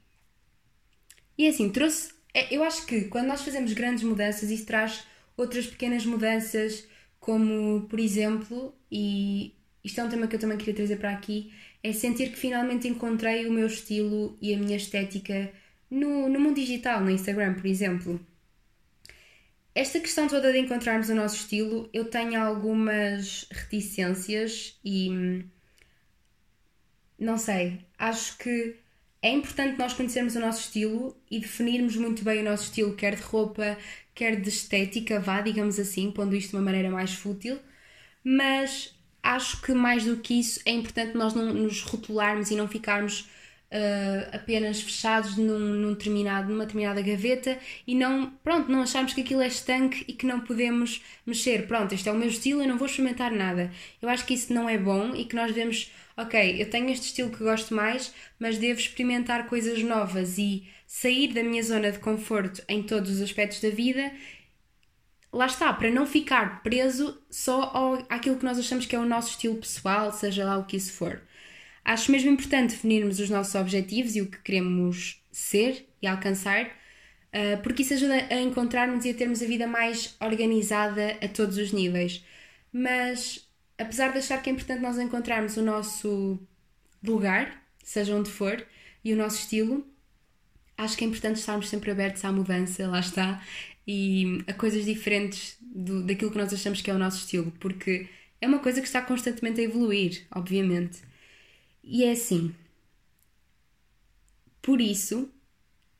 E é assim, trouxe. É, eu acho que quando nós fazemos grandes mudanças, isso traz outras pequenas mudanças, como por exemplo, e isto é um tema que eu também queria trazer para aqui, é sentir que finalmente encontrei o meu estilo e a minha estética no, no mundo digital, no Instagram, por exemplo. Esta questão toda de encontrarmos o nosso estilo, eu tenho algumas reticências e. Não sei, acho que é importante nós conhecermos o nosso estilo e definirmos muito bem o nosso estilo, quer de roupa, quer de estética, vá, digamos assim, pondo isto de uma maneira mais fútil, mas acho que mais do que isso é importante nós não nos rotularmos e não ficarmos uh, apenas fechados num, num, determinado, numa determinada gaveta e não, pronto, não acharmos que aquilo é estanque e que não podemos mexer. Pronto, este é o meu estilo, eu não vou experimentar nada. Eu acho que isso não é bom e que nós devemos, ok, eu tenho este estilo que gosto mais, mas devo experimentar coisas novas e sair da minha zona de conforto em todos os aspectos da vida lá está, para não ficar preso só ao, àquilo que nós achamos que é o nosso estilo pessoal, seja lá o que isso for. Acho mesmo importante definirmos os nossos objetivos e o que queremos ser e alcançar, uh, porque isso ajuda a encontrarmos e a termos a vida mais organizada a todos os níveis. Mas, apesar de achar que é importante nós encontrarmos o nosso lugar, seja onde for, e o nosso estilo, acho que é importante estarmos sempre abertos à mudança, lá está, e a coisas diferentes do, daquilo que nós achamos que é o nosso estilo, porque é uma coisa que está constantemente a evoluir, obviamente. E é assim. Por isso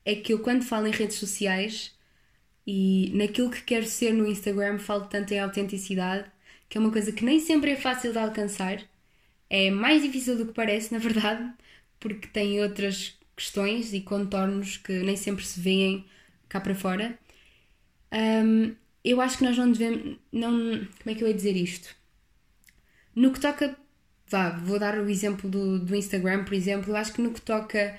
é que eu, quando falo em redes sociais e naquilo que quero ser no Instagram, falo tanto em autenticidade, que é uma coisa que nem sempre é fácil de alcançar. É mais difícil do que parece, na verdade, porque tem outras questões e contornos que nem sempre se veem cá para fora. Um, eu acho que nós não devemos. Não, como é que eu ia dizer isto? No que toca. Vá, vou dar o exemplo do, do Instagram, por exemplo. Eu acho que no que toca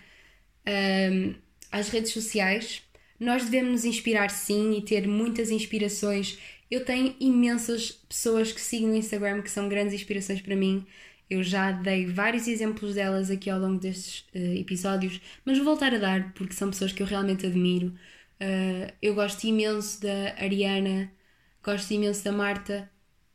um, às redes sociais, nós devemos nos inspirar sim e ter muitas inspirações. Eu tenho imensas pessoas que sigam no Instagram que são grandes inspirações para mim. Eu já dei vários exemplos delas aqui ao longo destes uh, episódios, mas vou voltar a dar porque são pessoas que eu realmente admiro. Uh, eu gosto imenso da Ariana, gosto imenso da Marta,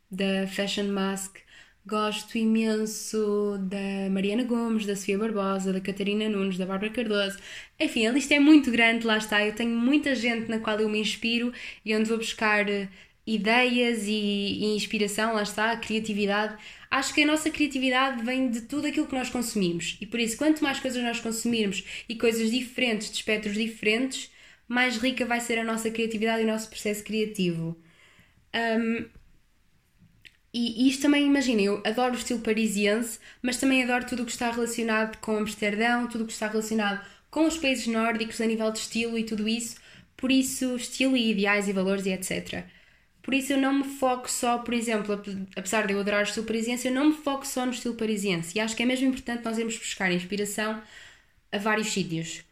da Fashion Mask, gosto imenso da Mariana Gomes, da Sofia Barbosa, da Catarina Nunes, da Bárbara Cardoso. Enfim, a lista é muito grande, lá está. Eu tenho muita gente na qual eu me inspiro e onde vou buscar ideias e, e inspiração, lá está, criatividade acho que a nossa criatividade vem de tudo aquilo que nós consumimos. E por isso, quanto mais coisas nós consumirmos e coisas diferentes, de espectros diferentes, mais rica vai ser a nossa criatividade e o nosso processo criativo. Um, e, isto também, imaginem, eu adoro o estilo parisiense, mas também adoro tudo o que está relacionado com Amsterdão, tudo o que está relacionado com os países nórdicos a nível de estilo e tudo isso. Por isso, estilo e ideais e valores e etc. Por isso eu não me foco só, por exemplo, apesar de eu adorar o estilo parisiense, eu não me foco só no estilo parisiense. E acho que é mesmo importante nós irmos buscar inspiração a vários sítios.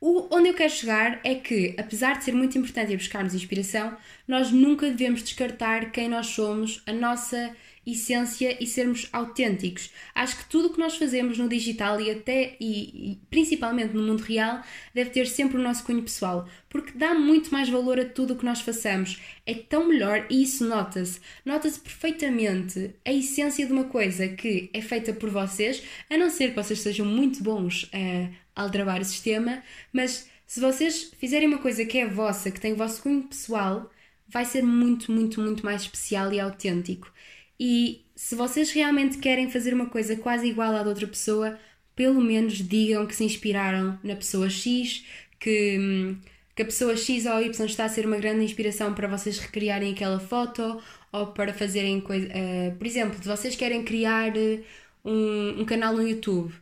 O, onde eu quero chegar é que, apesar de ser muito importante ir buscarmos inspiração, nós nunca devemos descartar quem nós somos, a nossa essência e sermos autênticos. Acho que tudo o que nós fazemos no digital e até e, e, principalmente no mundo real deve ter sempre o nosso cunho pessoal, porque dá muito mais valor a tudo o que nós façamos. É tão melhor e isso nota-se. Nota-se perfeitamente a essência de uma coisa que é feita por vocês, a não ser que vocês sejam muito bons a aldrabar o sistema, mas se vocês fizerem uma coisa que é vossa, que tem o vosso cunho pessoal, vai ser muito, muito, muito mais especial e autêntico. E se vocês realmente querem fazer uma coisa quase igual à de outra pessoa, pelo menos digam que se inspiraram na pessoa X, que, que a pessoa X ou Y está a ser uma grande inspiração para vocês recriarem aquela foto ou para fazerem coisa. Uh, por exemplo, se vocês querem criar eh, um, um canal no YouTube,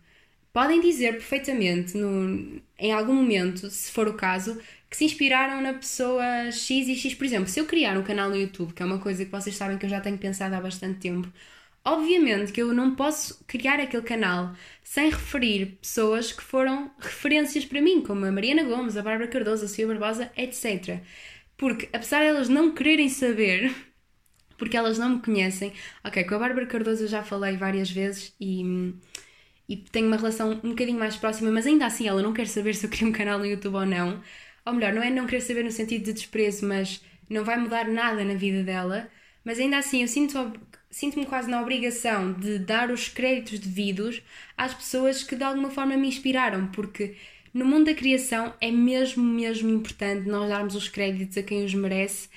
podem dizer perfeitamente no, em algum momento, se for o caso, que se inspiraram na pessoa X e X. Por exemplo, se eu criar um canal no YouTube, que é uma coisa que vocês sabem que eu já tenho pensado há bastante tempo, obviamente que eu não posso criar aquele canal sem referir pessoas que foram referências para mim, como a Mariana Gomes, a Bárbara Cardoso, a Sofia Barbosa, etc. Porque, apesar de elas não quererem saber, porque elas não me conhecem, ok, com a Bárbara Cardoso eu já falei várias vezes e e tenho uma relação um bocadinho mais próxima, mas ainda assim ela não quer saber se eu crio um canal no YouTube ou não. Ou melhor, não é não querer saber no sentido de desprezo, mas não vai mudar nada na vida dela, mas ainda assim eu sinto, sinto-me quase na obrigação de dar os créditos devidos às pessoas que de alguma forma me inspiraram, porque no mundo da criação é mesmo, mesmo importante nós darmos os créditos a quem os merece,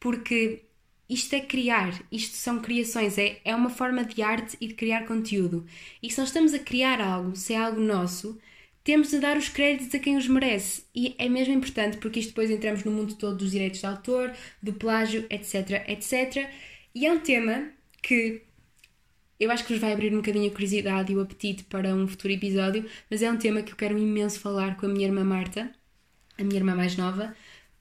porque isto é criar, isto são criações, é, é uma forma de arte e de criar conteúdo. E se nós estamos a criar algo, se é algo nosso, temos de dar os créditos a quem os merece. E é mesmo importante porque isto depois entramos no mundo todo dos direitos de autor, do plágio, etc, etc. E é um tema que eu acho que vos vai abrir um bocadinho a curiosidade e o apetite para um futuro episódio, mas é um tema que eu quero imenso falar com a minha irmã Marta, a minha irmã mais nova,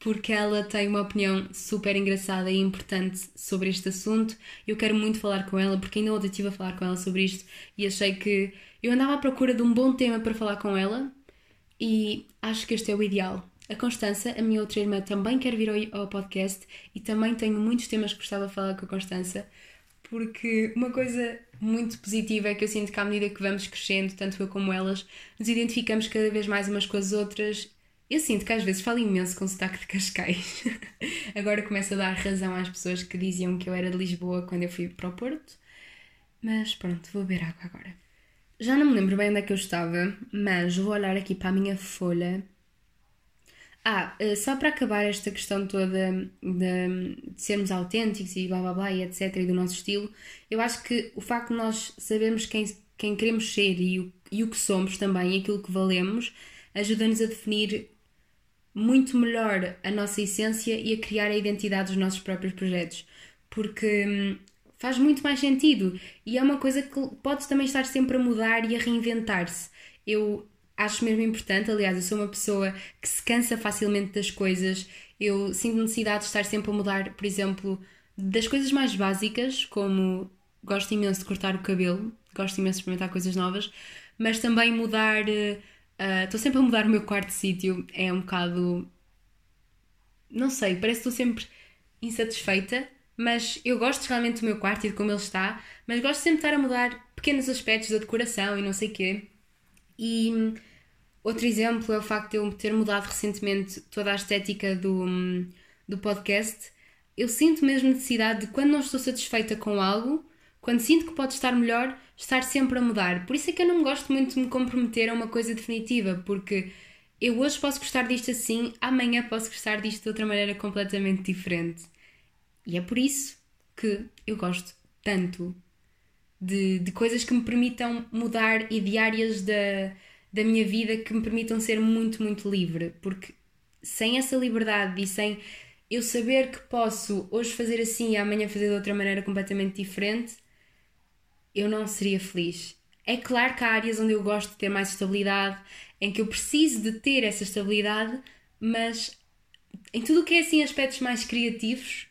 porque ela tem uma opinião super engraçada e importante sobre este assunto. Eu quero muito falar com ela, porque ainda ontem estive a falar com ela sobre isto e achei que eu andava à procura de um bom tema para falar com ela e acho que este é o ideal. a Constança, a minha outra irmã, também quer vir ao, podcast e também tenho muitos temas que gostava de falar com a Constança, porque uma coisa muito positiva é que eu sinto que à medida que vamos crescendo, tanto eu como elas, nos identificamos cada vez mais umas com as outras. Eu sinto que às vezes falo imenso com sotaque de Cascais. Agora começo a dar razão às pessoas que diziam que eu era de Lisboa quando eu fui para o Porto. Mas pronto, vou beber água agora. Já não me lembro bem onde é que eu estava, mas vou olhar aqui para a minha folha ah, eh, só para acabar esta questão toda de, de, sermos autênticos e blá blá blá e etc. e do nosso estilo, eu acho que o facto de nós sabermos quem, quem queremos ser e o, e o que somos também, e aquilo que valemos, ajuda-nos a definir muito melhor a nossa essência e a criar a identidade dos nossos próprios projetos. Porque hum, faz muito mais sentido e é uma coisa que pode também estar sempre a mudar e a reinventar-se. Eu acho mesmo importante. Aliás, eu sou uma pessoa que se cansa facilmente das coisas. Eu sinto necessidade de estar sempre a mudar, por exemplo, das coisas mais básicas, como gosto imenso de cortar o cabelo, gosto imenso de experimentar coisas novas, mas também mudar. Uh, estou sempre a mudar o meu quarto de sítio. É um bocado. Não sei, parece que estou sempre insatisfeita, mas eu gosto realmente do meu quarto e de como ele está, mas gosto sempre de estar a mudar pequenos aspectos da decoração e não sei quê. E outro exemplo é o facto de eu ter mudado recentemente toda a estética do, do podcast. Eu sinto mesmo necessidade de, quando não estou satisfeita com algo, quando sinto que pode estar melhor, estar sempre a mudar. Por isso é que eu não gosto muito de me comprometer a uma coisa definitiva, porque eu hoje posso gostar disto assim, amanhã posso gostar disto de outra maneira completamente diferente. E é por isso que eu gosto tanto de, de coisas que me permitam mudar e de áreas da, da minha vida que me permitam ser muito, muito livre. Porque sem essa liberdade e sem eu saber que posso hoje fazer assim e amanhã fazer de outra maneira completamente diferente, eu não seria feliz. É claro que há áreas onde eu gosto de ter mais estabilidade, em que eu preciso de ter essa estabilidade, mas em tudo o que é assim aspectos mais criativos,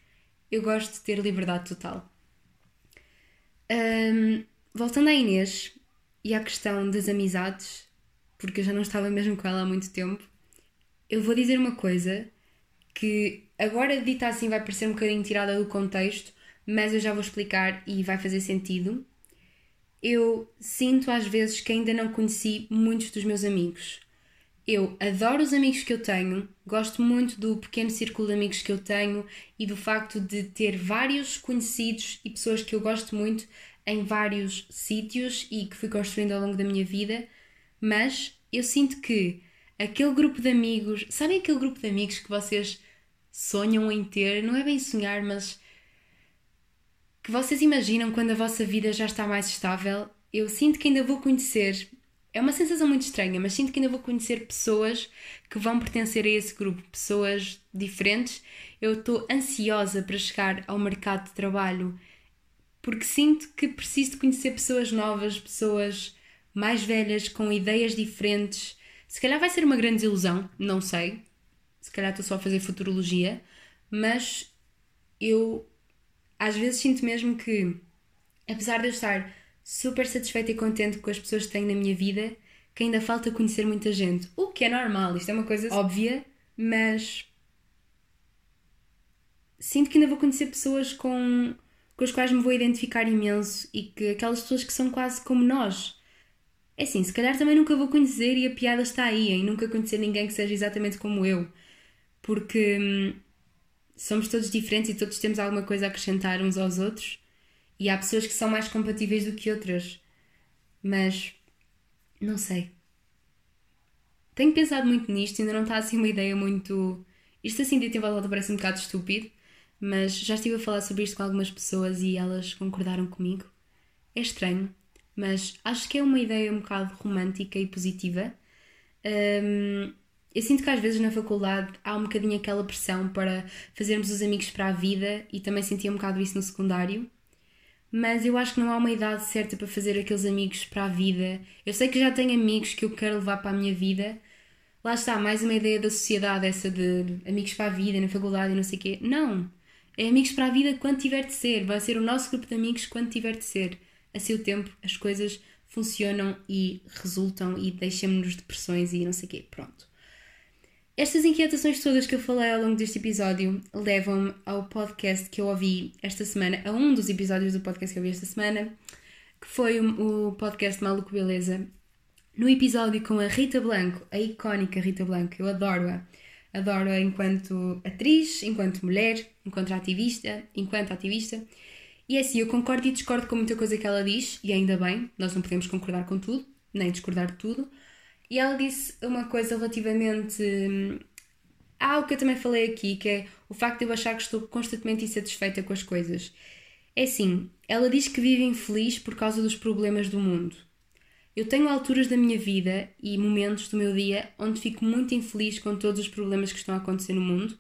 eu gosto de ter liberdade total. Um, voltando à Inês e à questão das amizades, porque eu já não estava mesmo com ela há muito tempo, eu vou dizer uma coisa que agora dita assim vai parecer um bocadinho tirada do contexto, mas eu já vou explicar e vai fazer sentido. Eu sinto às vezes que ainda não conheci muitos dos meus amigos. Eu adoro os amigos que eu tenho, gosto muito do pequeno círculo de amigos que eu tenho e do facto de ter vários conhecidos e pessoas que eu gosto muito em vários sítios e que fui construindo ao longo da minha vida, mas eu sinto que aquele grupo de amigos, sabem aquele grupo de amigos que vocês sonham em ter? Não é bem sonhar, mas que vocês imaginam quando a vossa vida já está mais estável? Eu sinto que ainda vou conhecer. É uma sensação muito estranha, mas sinto que ainda vou conhecer pessoas que vão pertencer a esse grupo, pessoas diferentes. Eu estou ansiosa para chegar ao mercado de trabalho porque sinto que preciso de conhecer pessoas novas, pessoas mais velhas, com ideias diferentes. Se calhar vai ser uma grande ilusão, não sei. Se calhar estou só a fazer futurologia, mas eu às vezes sinto mesmo que, apesar de eu estar super satisfeita e contente com as pessoas que tenho na minha vida, que ainda falta conhecer muita gente. O que é normal, isto é uma coisa óbvia, mas sinto que ainda vou conhecer pessoas com com os quais me vou identificar imenso e que aquelas pessoas que são quase como nós. É assim, se calhar também nunca vou conhecer e a piada está aí, em nunca conhecer ninguém que seja exatamente como eu. Porque hum, somos todos diferentes e todos temos alguma coisa a acrescentar uns aos outros. E há pessoas que são mais compatíveis do que outras. Mas não sei. Tenho pensado muito nisto, ainda não está assim uma ideia muito. Isto assim de tempo volta parece um bocado estúpido, mas já estive a falar sobre isto com algumas pessoas e elas concordaram comigo. É estranho, mas acho que é uma ideia um bocado romântica e positiva. Um, eu sinto que às vezes na faculdade há um bocadinho aquela pressão para fazermos os amigos para a vida e também sentia um bocado isso no secundário. Mas eu acho que não há uma idade certa para fazer aqueles amigos para a vida. Eu sei que já tenho amigos que eu quero levar para a minha vida. Lá está, mais uma ideia da sociedade, essa de amigos para a vida, na faculdade e não sei o quê. Não! É amigos para a vida quando tiver de ser. Vai ser o nosso grupo de amigos quando tiver de ser. A seu tempo as coisas funcionam e resultam e deixam-nos depressões e não sei o quê. Pronto. Estas inquietações todas que eu falei ao longo deste episódio levam-me ao podcast que eu ouvi esta semana, a um dos episódios do podcast que eu ouvi esta semana, que foi o podcast Maluco Beleza. No episódio com a Rita Blanco, a icónica Rita Blanco, eu adoro-a. Adoro-a enquanto atriz, enquanto mulher, enquanto ativista, enquanto ativista. E é assim, eu concordo e discordo com muita coisa que ela diz, e ainda bem, nós não podemos concordar com tudo, nem discordar de tudo. E ela disse uma coisa relativamente hum, a algo que eu também falei aqui, que é o facto de eu achar que estou constantemente insatisfeita com as coisas. É assim, ela diz que vive infeliz por causa dos problemas do mundo. Eu tenho alturas da minha vida e momentos do meu dia onde fico muito infeliz com todos os problemas que estão a acontecer no mundo.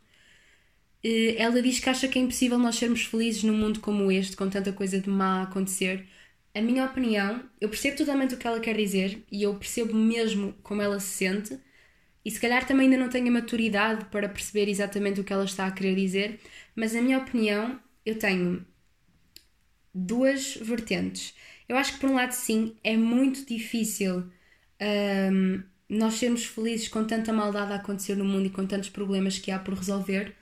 Eh, ela diz que acha que é impossível nós sermos felizes num mundo como este, com tanta coisa de má a acontecer, a minha opinião, eu percebo totalmente o que ela quer dizer e eu percebo mesmo como ela se sente, e se calhar também ainda não tenho a maturidade para perceber exatamente o que ela está a querer dizer, mas na minha opinião, eu tenho duas vertentes. Eu acho que, por um lado, sim, é muito difícil um, nós sermos felizes com tanta maldade a acontecer no mundo e com tantos problemas que há por resolver.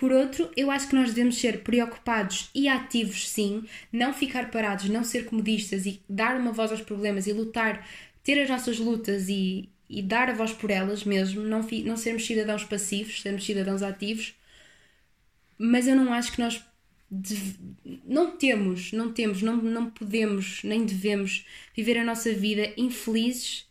Por outro, eu acho que nós devemos ser preocupados e ativos, sim, não ficar parados, não ser comodistas e dar uma voz aos problemas e lutar, ter as nossas lutas e, e dar a voz por elas mesmo, não, não sermos cidadãos passivos, sermos cidadãos ativos. Mas eu não acho que nós não temos, não temos, não, não podemos, nem devemos viver a nossa vida infelizes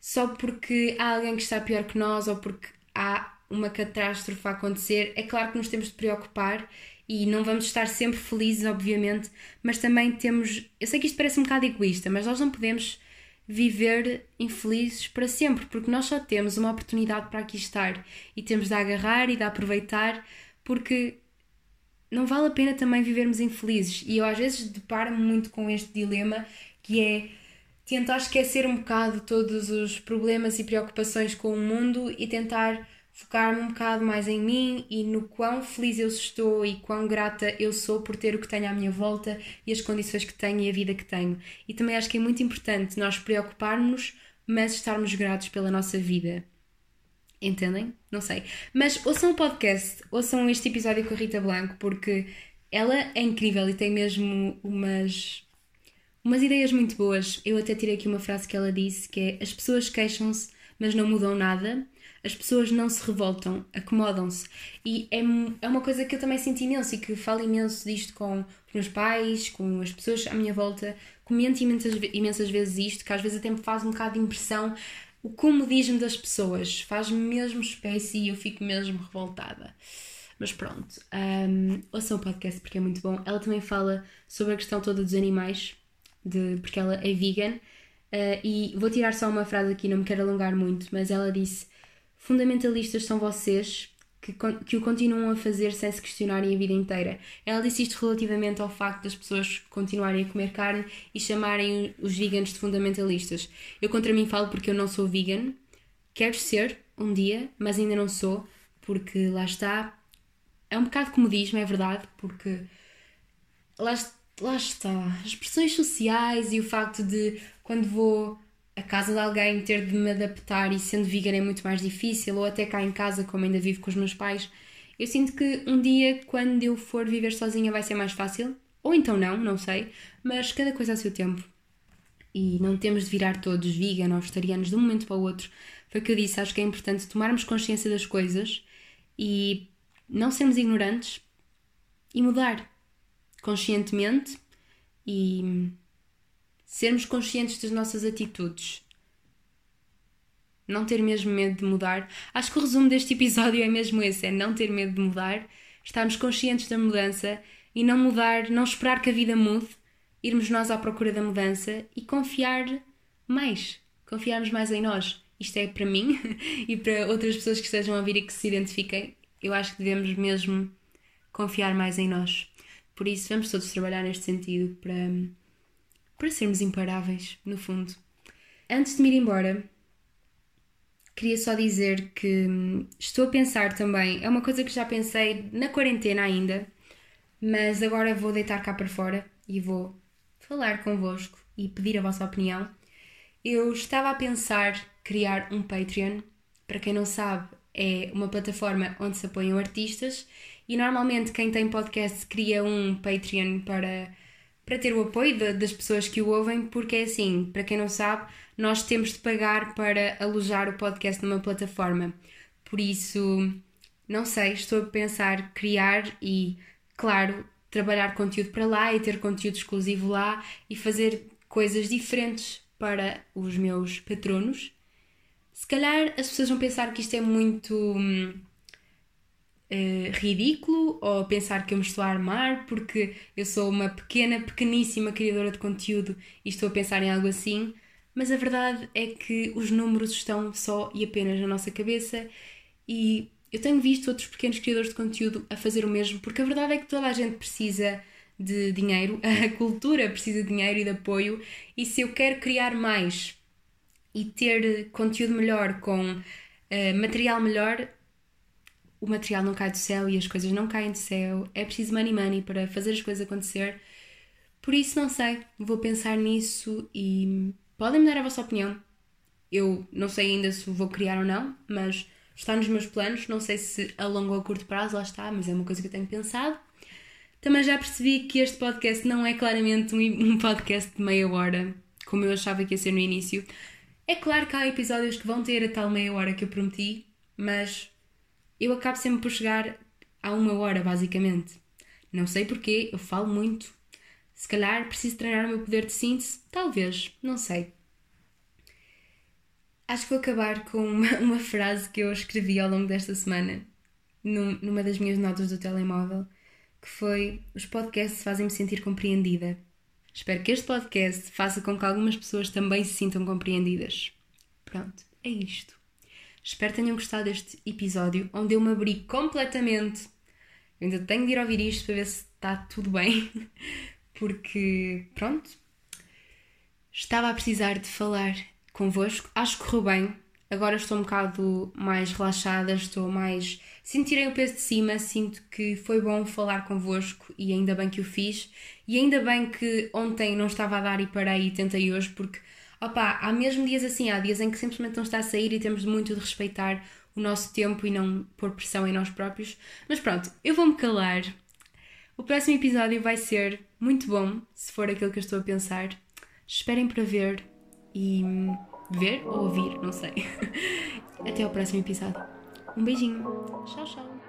só porque há alguém que está pior que nós ou porque há uma catástrofe a acontecer, é claro que nos temos de preocupar e não vamos estar sempre felizes, obviamente, mas também temos. Eu sei que isto parece um bocado egoísta, mas nós não podemos viver infelizes para sempre, porque nós só temos uma oportunidade para aqui estar e temos de agarrar e de aproveitar, porque não vale a pena também vivermos infelizes. E eu às vezes deparo-me muito com este dilema que é tentar esquecer um bocado todos os problemas e preocupações com o mundo e tentar focar-me um bocado mais em mim e no quão feliz eu estou e quão grata eu sou por ter o que tenho à minha volta e as condições que tenho e a vida que tenho. E também acho que é muito importante nós preocuparmos, mas estarmos gratos pela nossa vida. Entendem? Não sei. Mas ouçam o podcast, ouçam este episódio com a Rita Blanco, porque ela é incrível e tem mesmo umas, umas ideias muito boas. Eu até tirei aqui uma frase que ela disse, que é as pessoas queixam-se, mas não mudam nada as pessoas não se revoltam, acomodam-se. E é, é uma coisa que eu também sinto imenso e que falo imenso disto com os meus pais, com as pessoas à minha volta. Comento imensas, imensas vezes isto, que às vezes até me faz um bocado de impressão o comodismo das pessoas. Faz-me mesmo espécie e eu fico mesmo revoltada. Mas pronto, um, ouçam o podcast porque é muito bom. Ela também fala sobre a questão toda dos animais, de, porque ela é vegan. Uh, e vou tirar só uma frase aqui, não me quero alongar muito, mas ela disse: fundamentalistas são vocês que, que o continuam a fazer sem se questionarem a vida inteira. Ela disse isto relativamente ao facto das pessoas continuarem a comer carne e chamarem os veganos de fundamentalistas. Eu contra mim falo porque eu não sou vegan. Quero ser um dia, mas ainda não sou, porque lá está. É um bocado comodismo, é verdade, porque lá, lá está. As pressões sociais e o facto de quando vou a casa de alguém ter de me adaptar e sendo vegan é muito mais difícil, ou até cá em casa, como ainda vivo com os meus pais, eu sinto que um dia, quando eu for viver sozinha, vai ser mais fácil. Ou então não, não sei, mas cada coisa a seu tempo. E não temos de virar todos vegan ou vegetarianos de um momento para o outro. Foi o que eu disse, acho que é importante tomarmos consciência das coisas e não sermos ignorantes e mudar conscientemente e sermos conscientes das nossas atitudes. Não ter mesmo medo de mudar. Acho que o resumo deste episódio é mesmo esse: é não ter medo de mudar, estarmos conscientes da mudança e não mudar, não esperar que a vida mude, irmos nós à procura da mudança e confiar mais, confiarmos mais em nós. Isto é para mim e para outras pessoas que estejam a ouvir e que se identifiquem. Eu acho que devemos mesmo confiar mais em nós. Por isso, vamos todos trabalhar neste sentido para para sermos imparáveis, no fundo. Antes de me ir embora, queria só dizer que hum, estou a pensar também, é uma coisa que já pensei na quarentena ainda, mas agora vou deitar cá para fora e vou falar convosco e pedir a vossa opinião. Eu estava a pensar criar um Patreon. Para quem não sabe, é uma plataforma onde se apoiam artistas e normalmente quem tem podcast cria um Patreon para, para ter o apoio de, das pessoas que o ouvem, porque é assim, para quem não sabe, nós temos de pagar para alojar o podcast numa plataforma. Por isso, não sei, estou a pensar criar e, claro, trabalhar conteúdo para lá e ter conteúdo exclusivo lá e fazer coisas diferentes para os meus patronos. Se calhar as pessoas vão pensar que isto é muito hum, uh, ridículo ou pensar que eu me estou a armar porque eu sou uma pequena, pequeníssima criadora de conteúdo e estou a pensar em algo assim, mas a verdade é que os números estão só e apenas na nossa cabeça e eu tenho visto outros pequenos criadores de conteúdo a fazer o mesmo porque a verdade é que toda a gente precisa de dinheiro, a cultura precisa de dinheiro e de apoio, e se eu quero criar mais e ter conteúdo melhor com uh, material melhor, o material não cai do céu e as coisas não caem do céu, é preciso money money para fazer as coisas acontecer. Por isso, não sei, vou pensar nisso e podem me dar a vossa opinião. Eu não sei ainda se vou criar ou não, mas está nos meus planos. Não sei se a longo ou a curto prazo, lá está, mas é uma coisa que eu tenho pensado. Também já percebi que este podcast não é claramente um podcast de meia hora, como eu achava que ia ser no início. É claro que há episódios que vão ter a tal meia hora que eu prometi, mas eu acabo sempre por chegar a uma hora, basicamente. Não sei porquê, eu falo muito. Se calhar preciso treinar o meu poder de síntese, talvez, não sei. Acho que vou acabar com uma, uma frase que eu escrevi ao longo desta semana, numa das minhas notas do telemóvel que foi Os podcasts fazem-me sentir compreendida. Espero que este podcast faça com que algumas pessoas também se sintam compreendidas. Pronto, é isto. Espero que tenham gostado deste episódio, onde eu me abri completamente. Eu ainda tenho de ir ouvir isto para ver se está tudo bem, porque, pronto, estava a precisar de falar convosco. Acho que correu bem. Agora estou um bocado mais relaxada, estou mais sentirem o peso de cima, sinto que foi bom falar convosco e ainda bem que o fiz. E ainda bem que ontem não estava a dar e parei e tentei hoje, porque opá, há mesmo dias assim, há dias em que simplesmente não está a sair e temos muito de respeitar o nosso tempo e não pôr pressão em nós próprios. Mas pronto, eu vou-me calar. O próximo episódio vai ser muito bom, se for aquilo que eu estou a pensar. Esperem para ver e ver ou ouvir, não sei. Até ao próximo episódio. Um beijinho. Tchau, tchau.